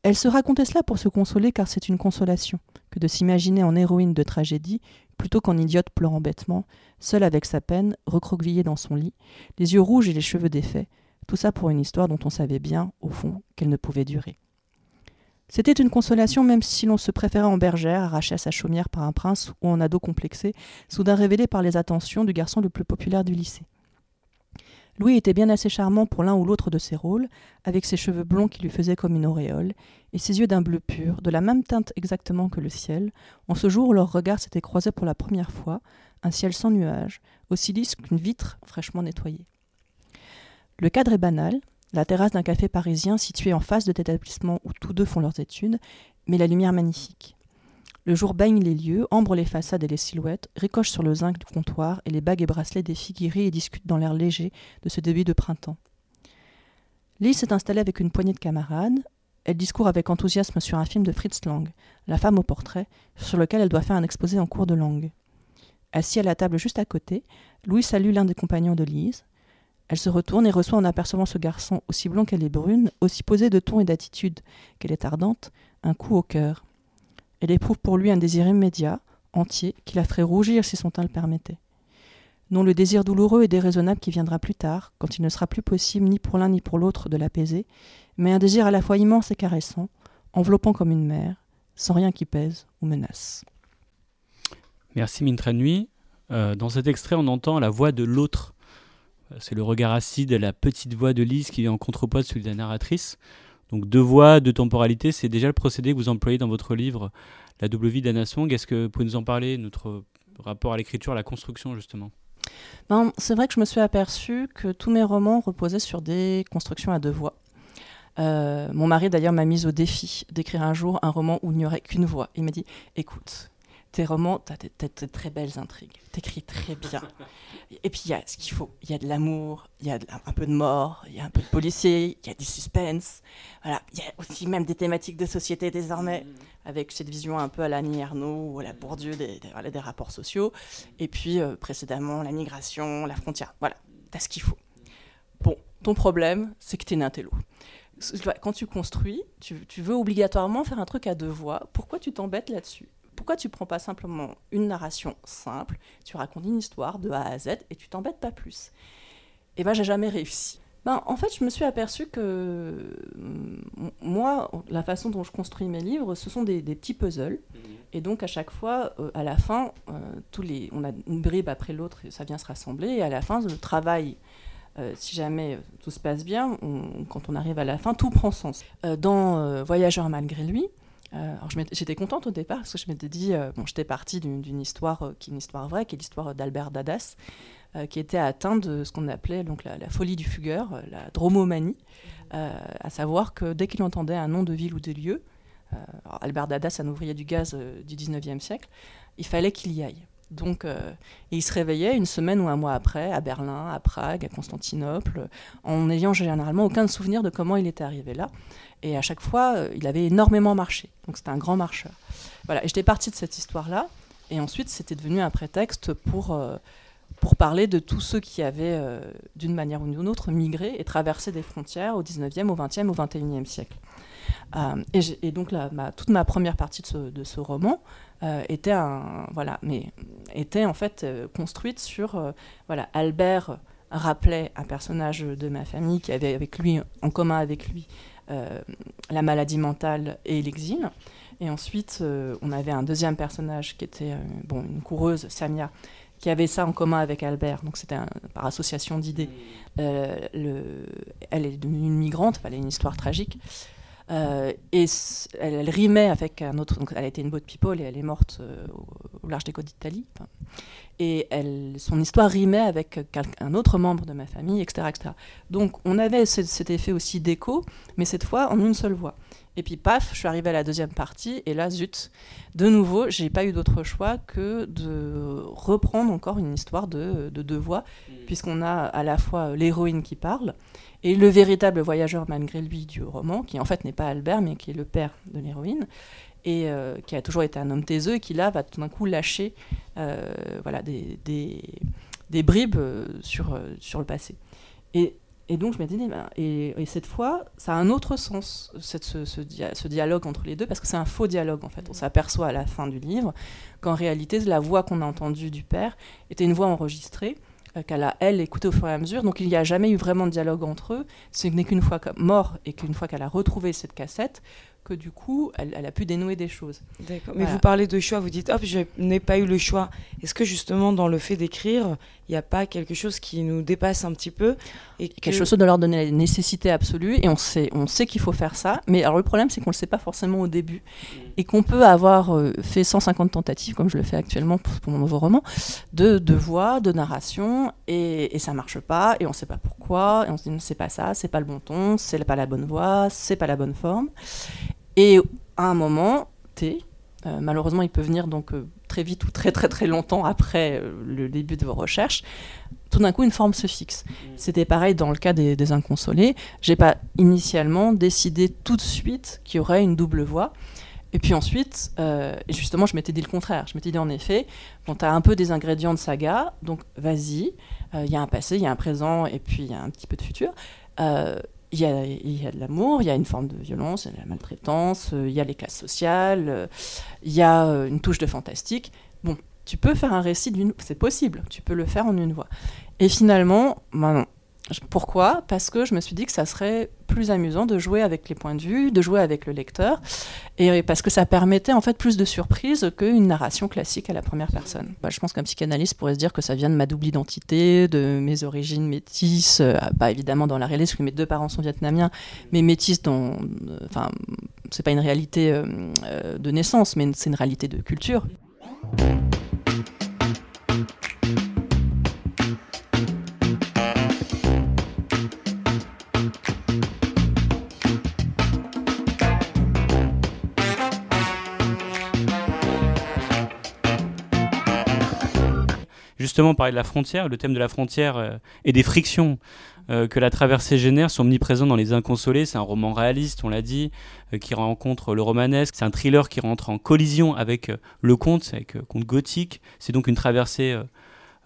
Elle se racontait cela pour se consoler car c'est une consolation que de s'imaginer en héroïne de tragédie plutôt qu'en idiote pleurant bêtement, seule avec sa peine, recroquevillée dans son lit, les yeux rouges et les cheveux défaits, tout ça pour une histoire dont on savait bien, au fond, qu'elle ne pouvait durer. C'était une consolation même si l'on se préférait en bergère, arrachée à sa chaumière par un prince ou en ado complexé, soudain révélé par les attentions du garçon le plus populaire du lycée. Louis était bien assez charmant pour l'un ou l'autre de ses rôles, avec ses cheveux blonds qui lui faisaient comme une auréole, et ses yeux d'un bleu pur, de la même teinte exactement que le ciel, en ce jour où leurs regards s'étaient croisés pour la première fois, un ciel sans nuages, aussi lisse qu'une vitre fraîchement nettoyée. Le cadre est banal, la terrasse d'un café parisien situé en face de l'établissement où tous deux font leurs études, mais la lumière magnifique. Le jour baigne les lieux, ambre les façades et les silhouettes, ricoche sur le zinc du comptoir et les bagues et bracelets des filles et discutent dans l'air léger de ce début de printemps. Lise s'est installée avec une poignée de camarades. Elle discourt avec enthousiasme sur un film de Fritz Lang, La femme au portrait, sur lequel elle doit faire un exposé en cours de langue. Assis à la table juste à côté, Louis salue l'un des compagnons de Lise. Elle se retourne et reçoit en apercevant ce garçon, aussi blond qu'elle est brune, aussi posé de ton et d'attitude qu'elle est ardente, un coup au cœur. Elle éprouve pour lui un désir immédiat, entier, qui la ferait rougir si son teint le permettait. Non le désir douloureux et déraisonnable qui viendra plus tard, quand il ne sera plus possible ni pour l'un ni pour l'autre de l'apaiser, mais un désir à la fois immense et caressant, enveloppant comme une mer, sans rien qui pèse ou menace. Merci Mintra Nuit. Euh, dans cet extrait, on entend la voix de l'autre. C'est le regard acide, la petite voix de Lise qui est en contrepoids de celui de la narratrice. Donc deux voix, deux temporalités, c'est déjà le procédé que vous employez dans votre livre La double vie d'Anna Song. Est-ce que vous pouvez nous en parler, notre rapport à l'écriture, à la construction justement? Ben, C'est vrai que je me suis aperçue que tous mes romans reposaient sur des constructions à deux voix. Euh, mon mari d'ailleurs m'a mise au défi d'écrire un jour un roman où il n'y aurait qu'une voix. Il m'a dit, écoute, tes romans, tu as de très belles intrigues, t'écris très bien. Et puis il y a ce qu'il faut, il y a de l'amour, il y a un peu de mort, il y a un peu de policier, il y a du suspense. Voilà, il y a aussi même des thématiques de société désormais, mm. avec cette vision un peu à l'Annie Arnaud ou à la Bourdieu des, des, des rapports sociaux. Et puis euh, précédemment, la migration, la frontière. Voilà, tu as ce qu'il faut. Bon, ton problème, c'est que tu es un intello quand tu construis, tu, tu, veux obligatoirement faire un truc à deux voix. Pourquoi tu t'embêtes là-dessus? Pourquoi tu prends pas simplement une narration simple, tu racontes une histoire de A à Z et tu t'embêtes pas plus? Et eh ben j'ai jamais réussi. Ben, en fait, je me suis aperçue que moi, la façon dont je construis mes livres, ce sont des, petits puzzles. Mhm. Et donc, à chaque fois, euh, à la fin, euh, tous les, on a une bribe après l'autre et ça vient se rassembler. Et à la fin, le travail, euh, si jamais tout se passe bien, quand on arrive à la fin, tout prend sens. dans Voyageur malgré lui, euh, j'étais contente au départ parce que je m'étais dit, euh, bon, j'étais partie d'une histoire euh, qui est une histoire vraie, qui est l'histoire d'Albert Dadas, qui était atteint de ce qu'on appelait donc la, folie du fugueur, la dromomanie, à savoir que dès qu'il entendait un nom de ville ou de lieu, Albert Dadas, un ouvrier du gaz du 19e siècle, il fallait qu'il y aille. Donc, il se réveillait une semaine ou un mois après, à Berlin, à Prague, à Constantinople, en n'ayant généralement aucun souvenir de comment il était arrivé là. Et à chaque fois, euh, il avait énormément marché. Donc c'était un grand marcheur. Voilà. Et j'étais partie de cette histoire-là. Et ensuite, c'était devenu un prétexte pour, euh, pour parler de tous ceux qui avaient, euh, d'une manière ou d'une autre, migré et traversé des frontières au 19e, au 20e, au 21e siècle. et, donc, ma, toute ma première partie de ce, de ce roman était, un, voilà, mais, était en fait construite sur voilà, Albert rappelait un personnage de ma famille qui avait avec lui, en commun avec lui la maladie mentale et l'exil. Et ensuite, euh, on avait un deuxième personnage qui était euh, bon, une coureuse, Samia, qui avait ça en commun avec Albert. Donc c'était par association d'idées. elle est devenue une migrante, elle a une histoire tragique. Et elle, rimait avec un autre. Donc elle a été une boat people et elle est morte au, large des côtes d'Italie. et elle, son histoire rimait avec un autre membre de ma famille, etc. etc. Donc on avait cet effet aussi d'écho, mais cette fois en une seule voix. Et puis paf, je suis arrivée à la deuxième partie, et là, zut, de nouveau, j'ai pas eu d'autre choix que de reprendre encore une histoire de, deux voix, mm. puisqu'on a à la fois l'héroïne qui parle, et le véritable voyageur malgré lui du roman, qui en fait n'est pas Albert, mais qui est le père de l'héroïne, et euh, qui a toujours été un homme taiseux, et qui là va tout d'un coup lâcher euh, voilà, des, des, bribes euh, sur, sur le passé. Et et donc je m'étais dit, ben, et, cette fois, ça a un autre sens, cette, ce, ce, dialogue entre les deux, parce que c'est un faux dialogue en fait. On mm. s'aperçoit à la fin du livre qu'en réalité, la voix qu'on a entendue du père était une voix enregistrée, qu'elle a, elle, écoutée au fur et à mesure. Donc il n'y a jamais eu vraiment de dialogue entre eux. Ce n'est qu'une fois mort et qu'une fois qu'elle a retrouvé cette cassette, que du coup, elle, a pu dénouer des choses. D'accord. Mais vous parlez de choix, vous dites, hop, je n'ai pas eu le choix. Est-ce que justement, dans le fait d'écrire, il n'y a pas quelque chose qui nous dépasse un petit peu et Quelque chose de leur donner la nécessité absolue, et on sait, on sait qu'il faut faire ça. Mais alors le problème, c'est qu'on ne le sait pas forcément au début, mm. et qu'on peut avoir euh, fait 150 tentatives, comme je le fais actuellement pour, mon nouveau roman, de, de voix, de narration, et, et ça marche pas, et on ne sait pas pourquoi, et on se dit, c'est pas ça, c'est pas le bon ton, c'est pas la bonne voix, c'est pas la bonne forme. Et à un moment T, malheureusement, il peut venir donc très vite ou très très très longtemps après le début de vos recherches. Tout d'un coup, une forme se fixe. Mmh. C'était pareil dans le cas des, des inconsolés. J'ai pas initialement décidé tout de suite qu'il y aurait une double voix. Et puis ensuite, euh, justement, je m'étais dit le contraire. Je m'étais dit en effet, bon, tu as un peu des ingrédients de saga, donc vas-y, il euh, y a un passé, il y a un présent, et puis il y a un petit peu de futur. Euh, il y, a, de l'amour, il y a une forme de violence, il y a de la maltraitance, il y a les classes sociales, il y a une touche de fantastique. Bon, tu peux faire un récit d'une... C'est possible, tu peux le faire en une voix. Et finalement, non, pourquoi? Parce que je me suis dit que ça serait plus amusant de jouer avec les points de vue, de jouer avec le lecteur, et parce que ça permettait en fait plus de surprises qu'une narration classique à la première personne. Bah, je pense qu'un psychanalyste pourrait se dire que ça vient de ma double identité, de mes origines métisses, euh, pas évidemment dans la réalité, parce que mes deux parents sont vietnamiens, mais métisses dans, euh, enfin, c'est pas une réalité euh, de naissance, mais c'est une réalité de culture. Justement parler de la frontière, le thème de la frontière euh, et des frictions euh, que la traversée génère sont omniprésents dans Les Inconsolés. C'est un roman réaliste, on l'a dit, euh, qui rencontre le romanesque. C'est un thriller qui rentre en collision avec le conte, avec conte gothique. C'est donc une traversée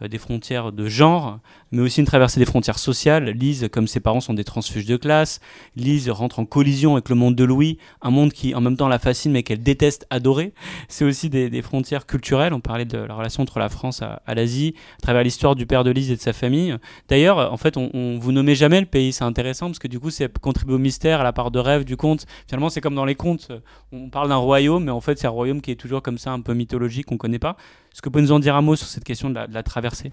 des frontières de genre, mais aussi une traversée des frontières sociales. Lise, comme ses parents sont des transfuges de classe, Lise rentre en collision avec le monde de Louis, un monde qui en même temps la fascine mais qu'elle déteste adorer. C'est aussi des, frontières culturelles. On parlait de la relation entre la France à, l'Asie, à travers l'histoire du père de Lise et de sa famille. D'ailleurs, en fait, on, vous nommez jamais le pays, c'est intéressant parce que du coup, c'est contribue au mystère, à la part de rêve du conte. Finalement, c'est comme dans les contes, on parle d'un royaume, mais en fait, c'est un royaume qui est toujours comme ça, un peu mythologique, qu'on connaît pas. Est-ce que vous pouvez nous en dire un mot sur cette question de la, traversée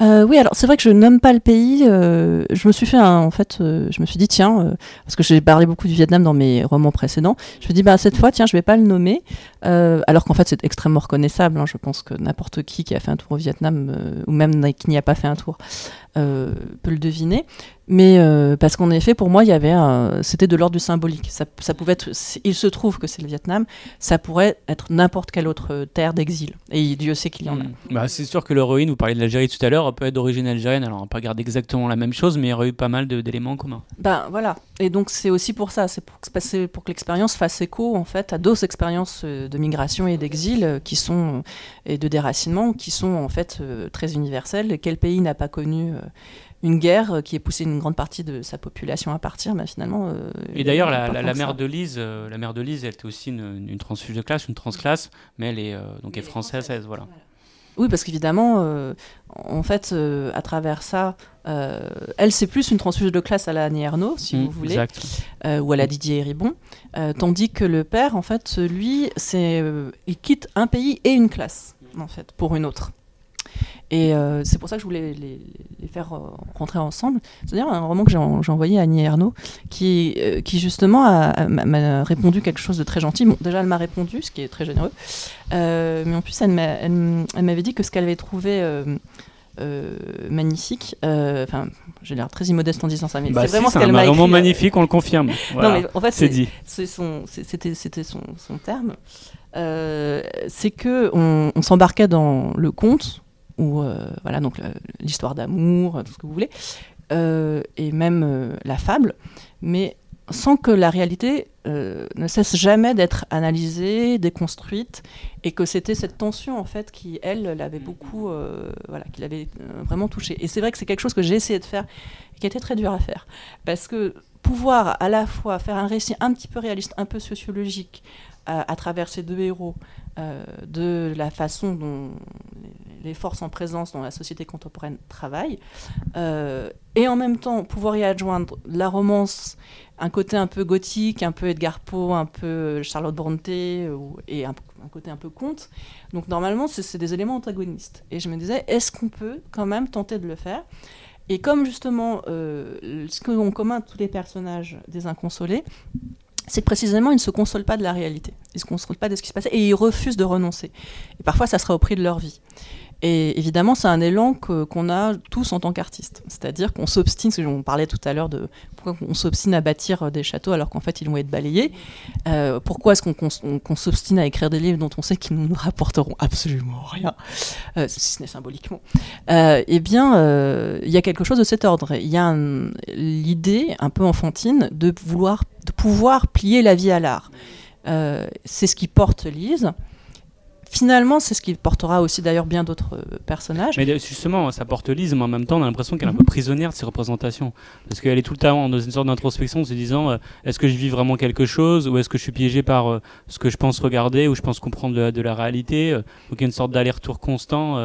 euh, Oui, alors c'est vrai que je nomme pas le pays. Euh, je me suis fait en fait, euh, je me suis dit tiens, parce que j'ai parlé beaucoup du Vietnam dans mes romans précédents. Je me dis bah cette fois tiens, je vais pas le nommer, alors qu'en fait c'est extrêmement reconnaissable. Hein. je pense que n'importe qui qui a fait un tour au Vietnam ou même qui n'y a pas fait un tour peut le deviner. Mais euh, parce qu'en effet, pour moi, il y avait c'était de l'ordre du symbolique. Ça, ça, pouvait être, il se trouve que c'est le Vietnam, ça pourrait être n'importe quelle autre terre d'exil. Et Dieu sait qu'il y en a. Hmm. Bah, c'est sûr que l'héroïne, vous parlez de l'Algérie tout à l'heure, peut être d'origine algérienne. Alors, on va pas garder exactement la même chose, mais il y aurait eu pas mal d'éléments communs. Ben voilà. Et donc, c'est aussi pour ça, c'est pour, pour, que l'expérience fasse écho en fait à d'autres expériences euh, de migration et d'exil euh, qui sont et de déracinement qui sont en fait très universelles. Quel pays n'a pas connu une guerre euh, qui ait poussé une grande partie de sa population à partir, mais finalement. Euh, et d'ailleurs, la, mère de Lise, euh, la mère de Lise, elle était aussi une, une transfuge de classe, une transclasse, mais elle est donc est française, voilà. Oui, parce qu'évidemment, en fait, à travers ça, elle, c'est plus une transfuge de classe à la Annie Ernaux, si mmh, vous voulez, ou à la Didier Ribon, tandis que le père, en fait, lui, c'est, il quitte un pays et une classe, en fait, pour une autre. Et euh, c'est pour ça que je voulais les, faire euh, rentrer ensemble. C'est-à-dire un roman que j'ai envoyé à Annie Ernaud, qui, euh, qui justement m'a répondu quelque chose de très gentil. Bon, déjà, elle m'a répondu, ce qui est très généreux. mais en plus, elle m'avait dit que ce qu'elle avait trouvé magnifique. Enfin, j'ai l'air très immodeste en disant ça, mais bah c'est vraiment ce qu'elle m'a écrit. vraiment magnifique, on le confirme. non, mais en fait, c'est dit. C'était son, son, terme. c'est que on, on s'embarquait dans le conte ou euh, voilà, donc l'histoire d'amour, tout ce que vous voulez, euh, et même euh, la fable, mais sans que la réalité ne cesse jamais d'être analysée, déconstruite, et que c'était cette tension en fait qui, elle, l'avait beaucoup, voilà, qui l'avait vraiment touchée. Et c'est vrai que c'est quelque chose que j'ai essayé de faire et qui était très dur à faire, parce que pouvoir à la fois faire un récit un petit peu réaliste, un peu sociologique, à travers ces deux héros, de la façon dont les forces en présence dans la société contemporaine travaillent, euh, et en même temps pouvoir y adjoindre la romance, un côté un peu gothique, un peu Edgar Poe, un peu Charlotte Bronte, et un, côté un peu conte. Donc normalement, c'est des éléments antagonistes. Et je me disais, est-ce qu'on peut quand même tenter de le faire? Et comme justement, euh, ce qu'ont en commun tous les personnages des Inconsolés, c'est précisément, ils ne se consolent pas de la réalité. Ils ne se consolent pas de ce qui se passait et ils refusent de renoncer. Et parfois, ça sera au prix de leur vie. Et évidemment, c'est un élan qu'on a tous en tant qu'artistes. C'est-à-dire qu'on s'obstine, on parlait tout à l'heure de pourquoi on s'obstine à bâtir des châteaux alors qu'en fait ils vont être balayés. Euh, pourquoi est-ce qu'on s'obstine à écrire des livres dont on sait qu'ils ne nous rapporteront absolument rien, euh, si ce n'est symboliquement euh, Eh bien, il y a quelque chose de cet ordre. Il y a l'idée un peu enfantine de vouloir, de pouvoir plier la vie à l'art. c'est ce qui porte Lise finalement, c'est ce qui portera aussi d'ailleurs bien d'autres euh, personnages. Mais justement, ça porte Lise, mais en même temps, on a l'impression qu'elle est un peu prisonnière de ses représentations. Parce qu'elle est tout le temps dans une sorte d'introspection, se disant euh, est-ce que je vis vraiment quelque chose ou est-ce que je suis piégé par euh, ce que je pense regarder ou je pense comprendre de, la réalité Donc il y a une sorte d'aller-retour constant.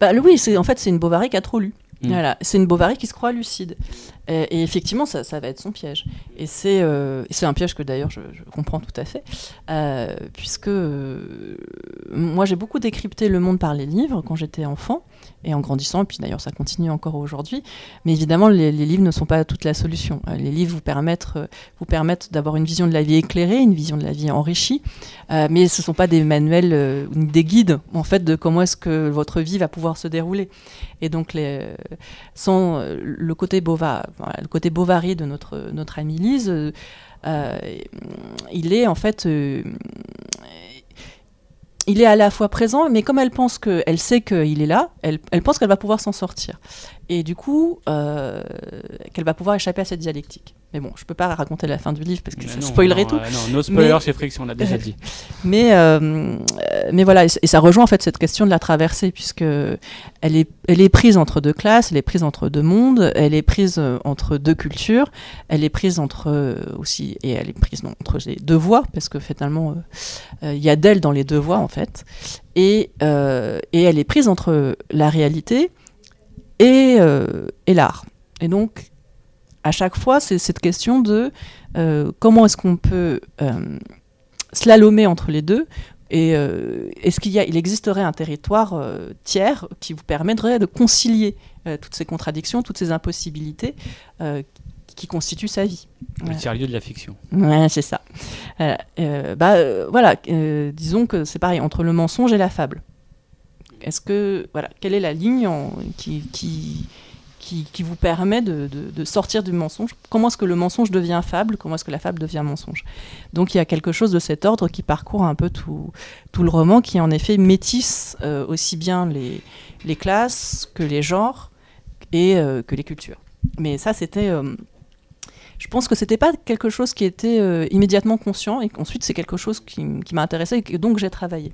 Bah, oui, en fait, c'est une Bovary qui a trop lu. Mm. Voilà, c'est une Bovary qui se croit lucide. Et, effectivement, ça, va être son piège. Et c'est euh, un piège que d'ailleurs je, comprends tout à fait, euh, puisque euh, moi j'ai beaucoup décrypté le monde par les livres quand j'étais enfant et en grandissant, et puis d'ailleurs ça continue encore aujourd'hui. Mais évidemment, les, livres ne sont pas toute la solution. les livres vous permettent, vous permettent d'avoir une vision de la vie éclairée, une vision de la vie enrichie, mais ce ne sont pas des manuels ni des guides en fait de comment est-ce que votre vie va pouvoir se dérouler. Et donc sans le côté bova, le côté Bovary de notre, notre amie Lise, euh, euh, il est en fait euh, il est à la fois présent, mais comme elle pense que, elle sait qu'il est là, elle, elle pense qu'elle va pouvoir s'en sortir. Et du coup, qu'elle va pouvoir échapper à cette dialectique. Mais bon, je peux pas raconter la fin du livre parce que ça spoilerait tout. non, no spoiler chez Friction, on l'a déjà dit. [laughs] mais, euh, mais voilà, et, ça rejoint en fait cette question de la traversée, puisque elle est, elle est prise entre deux classes, elle est prise entre deux mondes, elle est prise euh, entre deux cultures, elle est prise entre euh, aussi, et elle est prise non, entre les deux voies, parce que finalement, il y a d'elle dans les deux voies en fait. Et, et elle est prise entre la réalité et, et l'art. Et donc, à chaque fois, c'est cette question de euh, comment est-ce qu'on peut euh, slalomer entre les deux et euh, est-ce qu'il y a, il existerait un territoire tiers qui vous permettrait de concilier toutes ces contradictions, toutes ces impossibilités qui constituent sa vie? Le tiers-lieu de la fiction. Ouais, c'est ça. bah, voilà, disons que c'est pareil entre le mensonge et la fable. Est-ce que voilà, quelle est la ligne qui, qui qui, vous permet de, sortir du mensonge. Comment est-ce que le mensonge devient fable? Comment est-ce que la fable devient mensonge? Donc il y a quelque chose de cet ordre qui parcourt un peu tout, le roman, qui en effet métisse euh, aussi bien les, classes que les genres et euh, que les cultures. Mais ça, c'était... Euh, je pense que c'était pas quelque chose qui était immédiatement conscient et qu'ensuite c'est quelque chose qui, qui m'a intéressé et donc j'ai travaillé.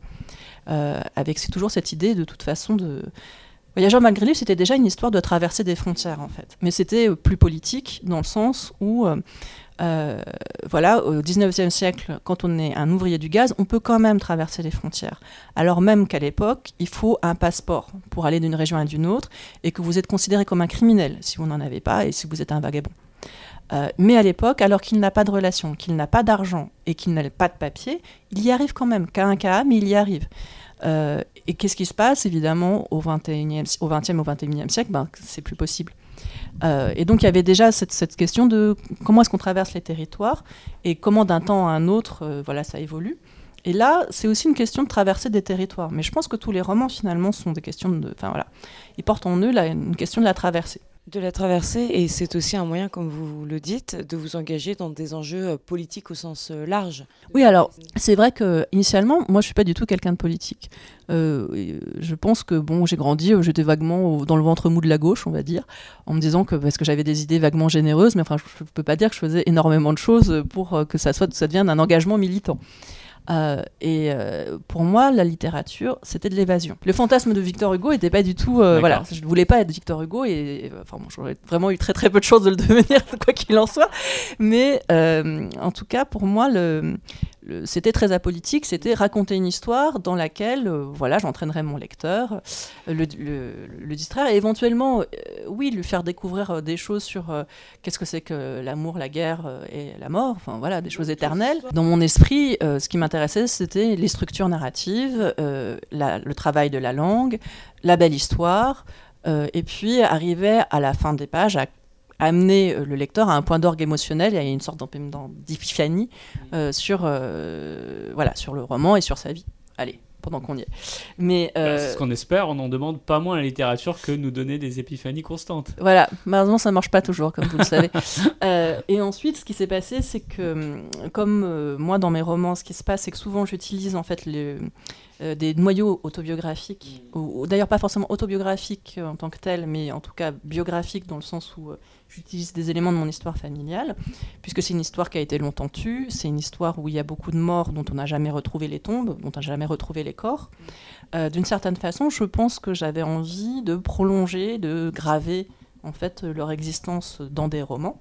avec toujours cette idée de toute façon de Voyageurs malgré lui, c'était déjà une histoire de traverser des frontières, en fait. Mais c'était euh, plus politique, dans le sens où, euh, euh, voilà, au 19e siècle, quand on est un ouvrier du gaz, on peut quand même traverser les frontières. Alors même qu'à l'époque, il faut un passeport pour aller d'une région à une autre, et que vous êtes considéré comme un criminel si vous n'en avez pas, et si vous êtes un vagabond. mais à l'époque, alors qu'il n'a pas de relation, qu'il n'a pas d'argent et qu'il n'a pas de papier, il y arrive quand même, qu'à un cas, mais il y arrive. Euh, et qu'est-ce qui se passe Évidemment, au, 21e, au 20e, au 21e siècle, ben, c'est plus possible. Euh, et donc il y avait déjà cette, question de comment est-ce qu'on traverse les territoires et comment d'un temps à un autre, euh, voilà, ça évolue. Et là, c'est aussi une question de traverser des territoires. Mais je pense que tous les romans, finalement, sont des questions de... Enfin voilà, ils portent en eux une question de la traversée de la traverser et c'est aussi un moyen, comme vous le dites, de vous engager dans des enjeux euh, politiques au sens euh, large. Oui, alors c'est vrai que initialement, moi je suis pas du tout quelqu'un de politique. Euh, je pense que bon, j'ai grandi, j'étais vaguement dans le ventre mou de la gauche, on va dire, en me disant que parce que j'avais des idées vaguement généreuses, mais enfin je, ne peux pas dire que je faisais énormément de choses pour que ça soit, ça devienne un engagement militant. Euh, et euh, pour moi, la littérature, c'était de l'évasion. Le fantasme de Victor Hugo n'était pas du tout. Euh, voilà, je ne voulais pas être Victor Hugo et, enfin, j'aurais vraiment eu très très peu de chances de le [laughs] devenir, quoi qu'il en soit. Mais en tout cas, pour moi, le, c'était très apolitique, c'était raconter une histoire dans laquelle, euh, voilà, j'entraînerais mon lecteur, euh, le, distraire et éventuellement, euh, oui, lui faire découvrir des choses sur qu'est-ce que c'est que l'amour, la guerre et la mort, enfin voilà, des choses éternelles. Dans mon esprit, ce qui m'intéressait, c'était les structures narratives, le travail de la langue, la belle histoire, et puis arriver à la fin des pages à amener euh, le lecteur à un point d'orgue émotionnel et à une sorte d'épiphanie euh, sur, euh, voilà, sur le roman et sur sa vie. Allez, pendant qu'on y est. Mais Bah, euh, c'est ce qu'on espère, on en demande pas moins à la littérature que nous donner des épiphanies constantes. Voilà, malheureusement ça marche pas toujours, comme vous le savez. [laughs] Et ensuite, ce qui s'est passé, c'est que, hum, comme moi dans mes romans, ce qui se passe, c'est que souvent j'utilise en fait les, euh, des noyaux autobiographiques, ou, ou d'ailleurs pas forcément autobiographiques euh, en tant que tels, mais en tout cas biographiques dans le sens où euh, j'utilise des éléments de mon histoire familiale, puisque c'est une histoire qui a été longtemps tue, c'est une histoire où il y a beaucoup de morts dont on n'a jamais retrouvé les tombes, dont on n'a jamais retrouvé les corps. Euh, D'une certaine façon, je pense que j'avais envie de prolonger, de graver en fait leur existence dans des romans.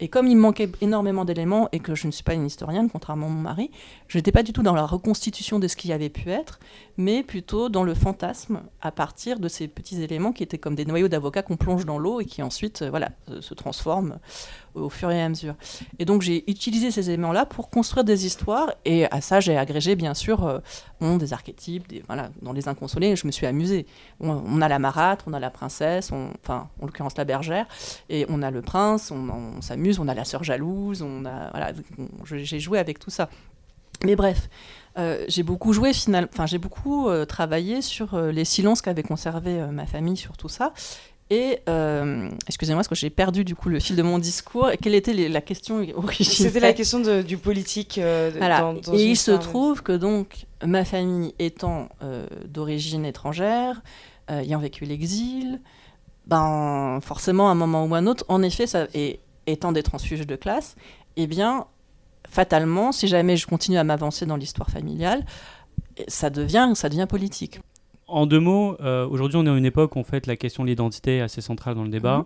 Et comme il me manquait énormément d'éléments et que je ne suis pas une historienne, contrairement à mon mari, je n'étais pas du tout dans la reconstitution de ce qui avait pu être, mais plutôt dans le fantasme à partir de ces petits éléments qui étaient comme des noyaux d'avocat qu'on plonge dans l'eau et qui ensuite euh, voilà, se transforment au fur et à mesure. Et donc j'ai utilisé ces éléments-là pour construire des histoires et à ça j'ai agrégé bien sûr euh, des archétypes, dans les inconsolés, je me suis amusée. On, a la marâtre, on a la princesse, enfin en l'occurrence la bergère, et on a le prince, on, s'amuse, on a la sœur jalouse, on a, voilà, j'ai joué avec tout ça. Mais bref, euh, j'ai beaucoup joué final, enfin j'ai beaucoup euh, travaillé sur les silences qu'avait conservé ma famille sur tout ça. Et euh, excusez-moi, parce que j'ai perdu du coup le fil de mon discours. Quelle était les- la question [laughs] originelle C'était la question de- du politique. euh, voilà. dans- dans et il se trouve que donc ma famille étant euh, d'origine étrangère, ayant vécu l'exil, ben forcément à un moment ou à un autre, en effet, ça, et étant des transfuges de classe, eh bien fatalement, si jamais je continue à m'avancer dans l'histoire familiale, ça devient, ça devient politique. En deux mots, euh, aujourd'hui on est à une époque où en fait la question de l'identité est assez centrale dans le débat. Mhm.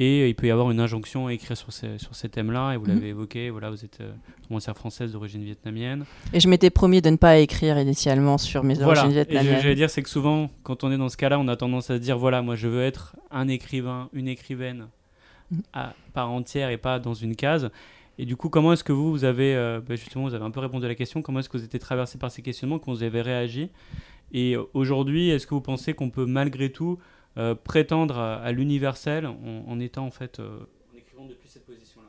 Et euh, il peut y avoir une injonction à écrire sur ces, sur ces thèmes-là, et vous Mhm. l'avez évoqué, voilà, vous êtes euh, romancière française d'origine vietnamienne. Et je m'étais promis de ne pas écrire initialement sur mes Voilà, origines et je- vietnamiennes. j'allais dire, c'est que souvent, quand on est dans ce cas-là, on a tendance à se dire, voilà, moi je veux être un écrivain, une écrivaine Mhm. à part entière et pas dans une case. Et du coup, comment est-ce que vous, vous avez, euh, bah, justement, vous avez un peu répondu à la question, comment est-ce que vous avez été traversé par ces questionnements, comment vous avez réagi? Et aujourd'hui, est-ce que vous pensez qu'on peut malgré tout euh, prétendre à, l'universel en, étant en fait, euh, en écrivant depuis cette position-là?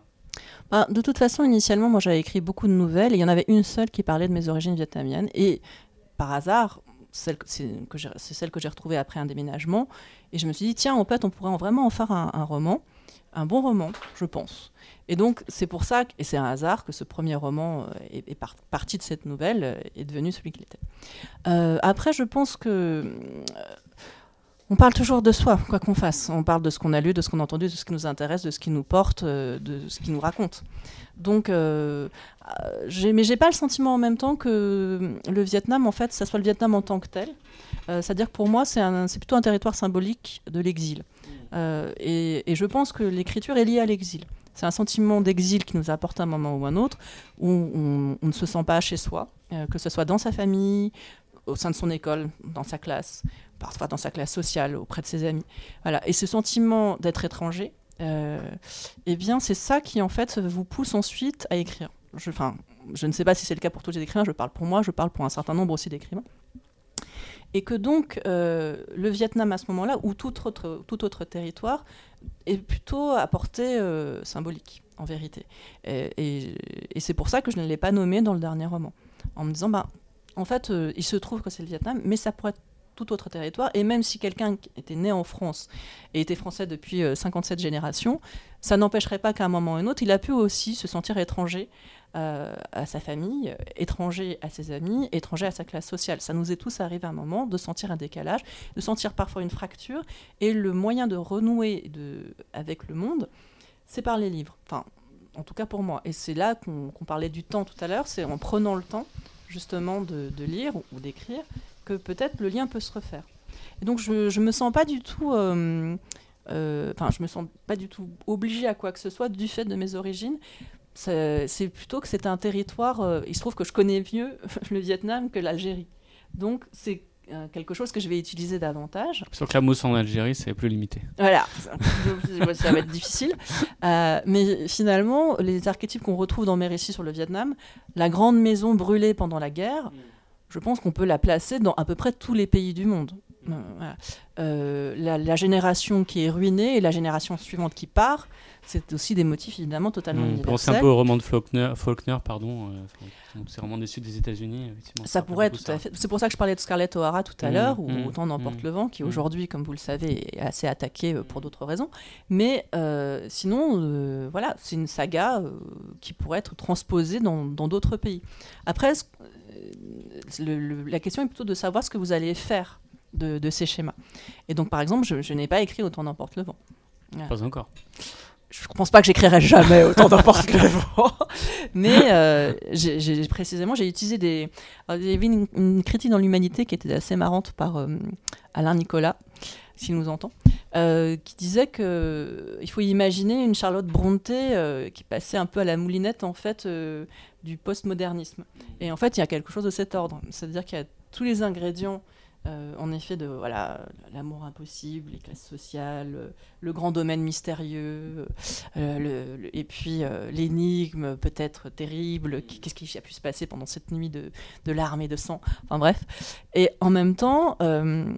Ah, de toute façon, initialement, moi j'avais écrit beaucoup de nouvelles et il y en avait une seule qui parlait de mes origines vietnamiennes. Et par hasard, c'est celle que j'ai retrouvée après un déménagement. Et je me suis dit, tiens, en fait, on pourrait en vraiment en faire un roman, un bon roman, je pense. Et donc, c'est pour ça, et c'est un hasard, que ce premier roman euh, est, est par- parti de cette nouvelle, euh, est devenu celui qu'il était. Euh, après, je pense que. on parle toujours de soi, quoi qu'on fasse. On parle de ce qu'on a lu, de ce qu'on a entendu, de ce qui nous intéresse, de ce qui nous porte, de ce qui nous raconte. Donc, euh, mais j'ai pas le sentiment en même temps que le Vietnam, en fait, ça soit le Vietnam en tant que tel. Euh, C'est-à-dire que pour moi, c'est plutôt un territoire symbolique de l'exil. Euh, et, je pense que l'écriture est liée à l'exil. C'est un sentiment d'exil qui nous apporte un moment ou un autre, où on, on ne se sent pas chez soi, euh, que ce soit dans sa famille, au sein de son école, dans sa classe, parfois dans sa classe sociale, auprès de ses amis. Voilà. Et ce sentiment d'être étranger, eh bien, c'est ça qui, en fait, vous pousse ensuite à écrire. Je, je ne sais pas si c'est le cas pour tous les écrivains, je parle pour moi, je parle pour un certain nombre aussi d'écrivains. Et que donc, euh, le Vietnam, à ce moment-là, ou tout autre, tout autre territoire, est plutôt à portée euh, symbolique, en vérité. Et, c'est pour ça que je ne l'ai pas nommé dans le dernier roman. En me disant, bah, en fait, euh, il se trouve que c'est le Vietnam, mais ça pourrait être tout autre territoire. Et même si quelqu'un était né en France et était français depuis euh, 57 générations, ça n'empêcherait pas qu'à un moment ou un autre, il a pu aussi se sentir étranger euh, à sa famille, étranger à ses amis, étranger à sa classe sociale. Ça nous est tous arrivé à un moment de sentir un décalage, de sentir parfois une fracture. Et le moyen de renouer avec le monde, c'est par les livres. Enfin, en tout cas pour moi. Et c'est là qu'on parlait du temps tout à l'heure, c'est en prenant le temps justement de, lire ou d'écrire que peut-être le lien peut se refaire. Et donc je, je me sens pas du tout, euh, euh, enfin je me sens pas du tout obligée à quoi que ce soit du fait de mes origines. C'est plutôt que c'est un territoire. euh, il se trouve que je connais mieux [laughs] le Vietnam que l'Algérie. Donc c'est quelque chose que je vais utiliser davantage. Sur que la mousse en Algérie, c'est plus limité. Voilà, [laughs] ça va être difficile. Mais finalement, les archétypes qu'on retrouve dans mes récits sur le Vietnam, la grande maison brûlée pendant la guerre, je pense qu'on peut la placer dans à peu près tous les pays du monde. la, la, génération qui est ruinée et la génération suivante qui part, c'est aussi des motifs évidemment totalement mmh, Pensez un peu au roman de Faulkner, Faulkner pardon, euh, c'est vraiment des sud des États-Unis. Ça pourrait tout à fait. C'est pour ça que je parlais de Scarlett O'Hara tout à mmh, l'heure, ou mmh, Autant n'emporte le vent, qui aujourd'hui, comme vous le savez, est assez attaqué euh, pour d'autres raisons. Mais euh, sinon, voilà, c'est une saga qui pourrait être transposée dans d'autres pays. Après, la question est plutôt de savoir ce que vous allez faire de, ces schémas. Et donc, par exemple, je, n'ai pas écrit Autant n'emporte le vent. Pas encore je ne pense pas que j'écrirai jamais autant d'importe le vent. Mais euh, précisément, j'ai utilisé des. il y avait une, critique dans l'humanité qui était assez marrante par euh, Alain Nicolas, s'il nous entend, euh, qui disait que il faut imaginer une Charlotte Brontë qui passait un peu à la moulinette en fait du postmodernisme. Et en fait, il y a quelque chose de cet ordre, c'est-à-dire qu'il y a tous les ingrédients euh, en effet, de voilà, l'amour impossible, les classes sociales, euh, le grand domaine mystérieux, euh, le, et puis l'énigme peut-être terrible, qu'est-ce qui a pu se passer pendant cette nuit de, de larmes et de sang, enfin bref. Et en même temps,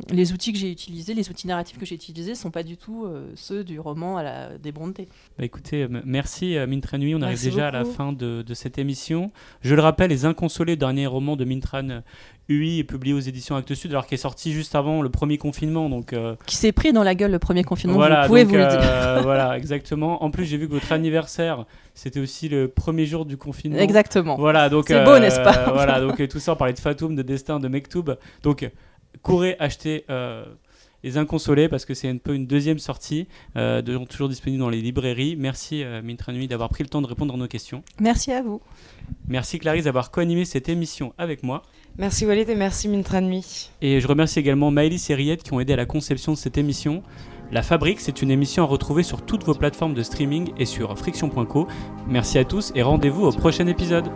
les outils que j'ai utilisés, les outils narratifs que j'ai utilisés, sont pas du tout ceux du roman à la des Brontë. Bah écoutez, merci Mintran Nuit, on arrive déjà à la fin de, de, cette émission. Je le rappelle, Les Inconsolés, dernier roman de Mintran UI est publié aux éditions Actes Sud, alors qu'il est sorti juste avant le premier confinement. Donc, euh, Qui s'est pris dans la gueule le premier confinement, vous pouvez vous le dire. Euh, [laughs] voilà, exactement. En plus, j'ai vu que votre anniversaire, c'était aussi le premier jour du confinement. Exactement. Voilà, donc. C'est beau, n'est-ce pas euh, [laughs] Voilà, donc tout ça, on parlait de Fatoum, de Destin, de Mektoub. Donc, courez acheter. Les Inconsolés, parce que c'est un peu une deuxième sortie, de, toujours disponible dans les librairies. Merci, euh, Mintra Nuit, d'avoir pris le temps de répondre à nos questions. Merci à vous. Merci, Clarisse, d'avoir co-animé cette émission avec moi. Merci Walid et merci Mintra Nuit. Et je remercie également Maëlys et Riette qui ont aidé à la conception de cette émission. La Fabrique, c'est une émission à retrouver sur toutes vos plateformes de streaming et sur friction.co. Merci à tous et rendez-vous au prochain épisode.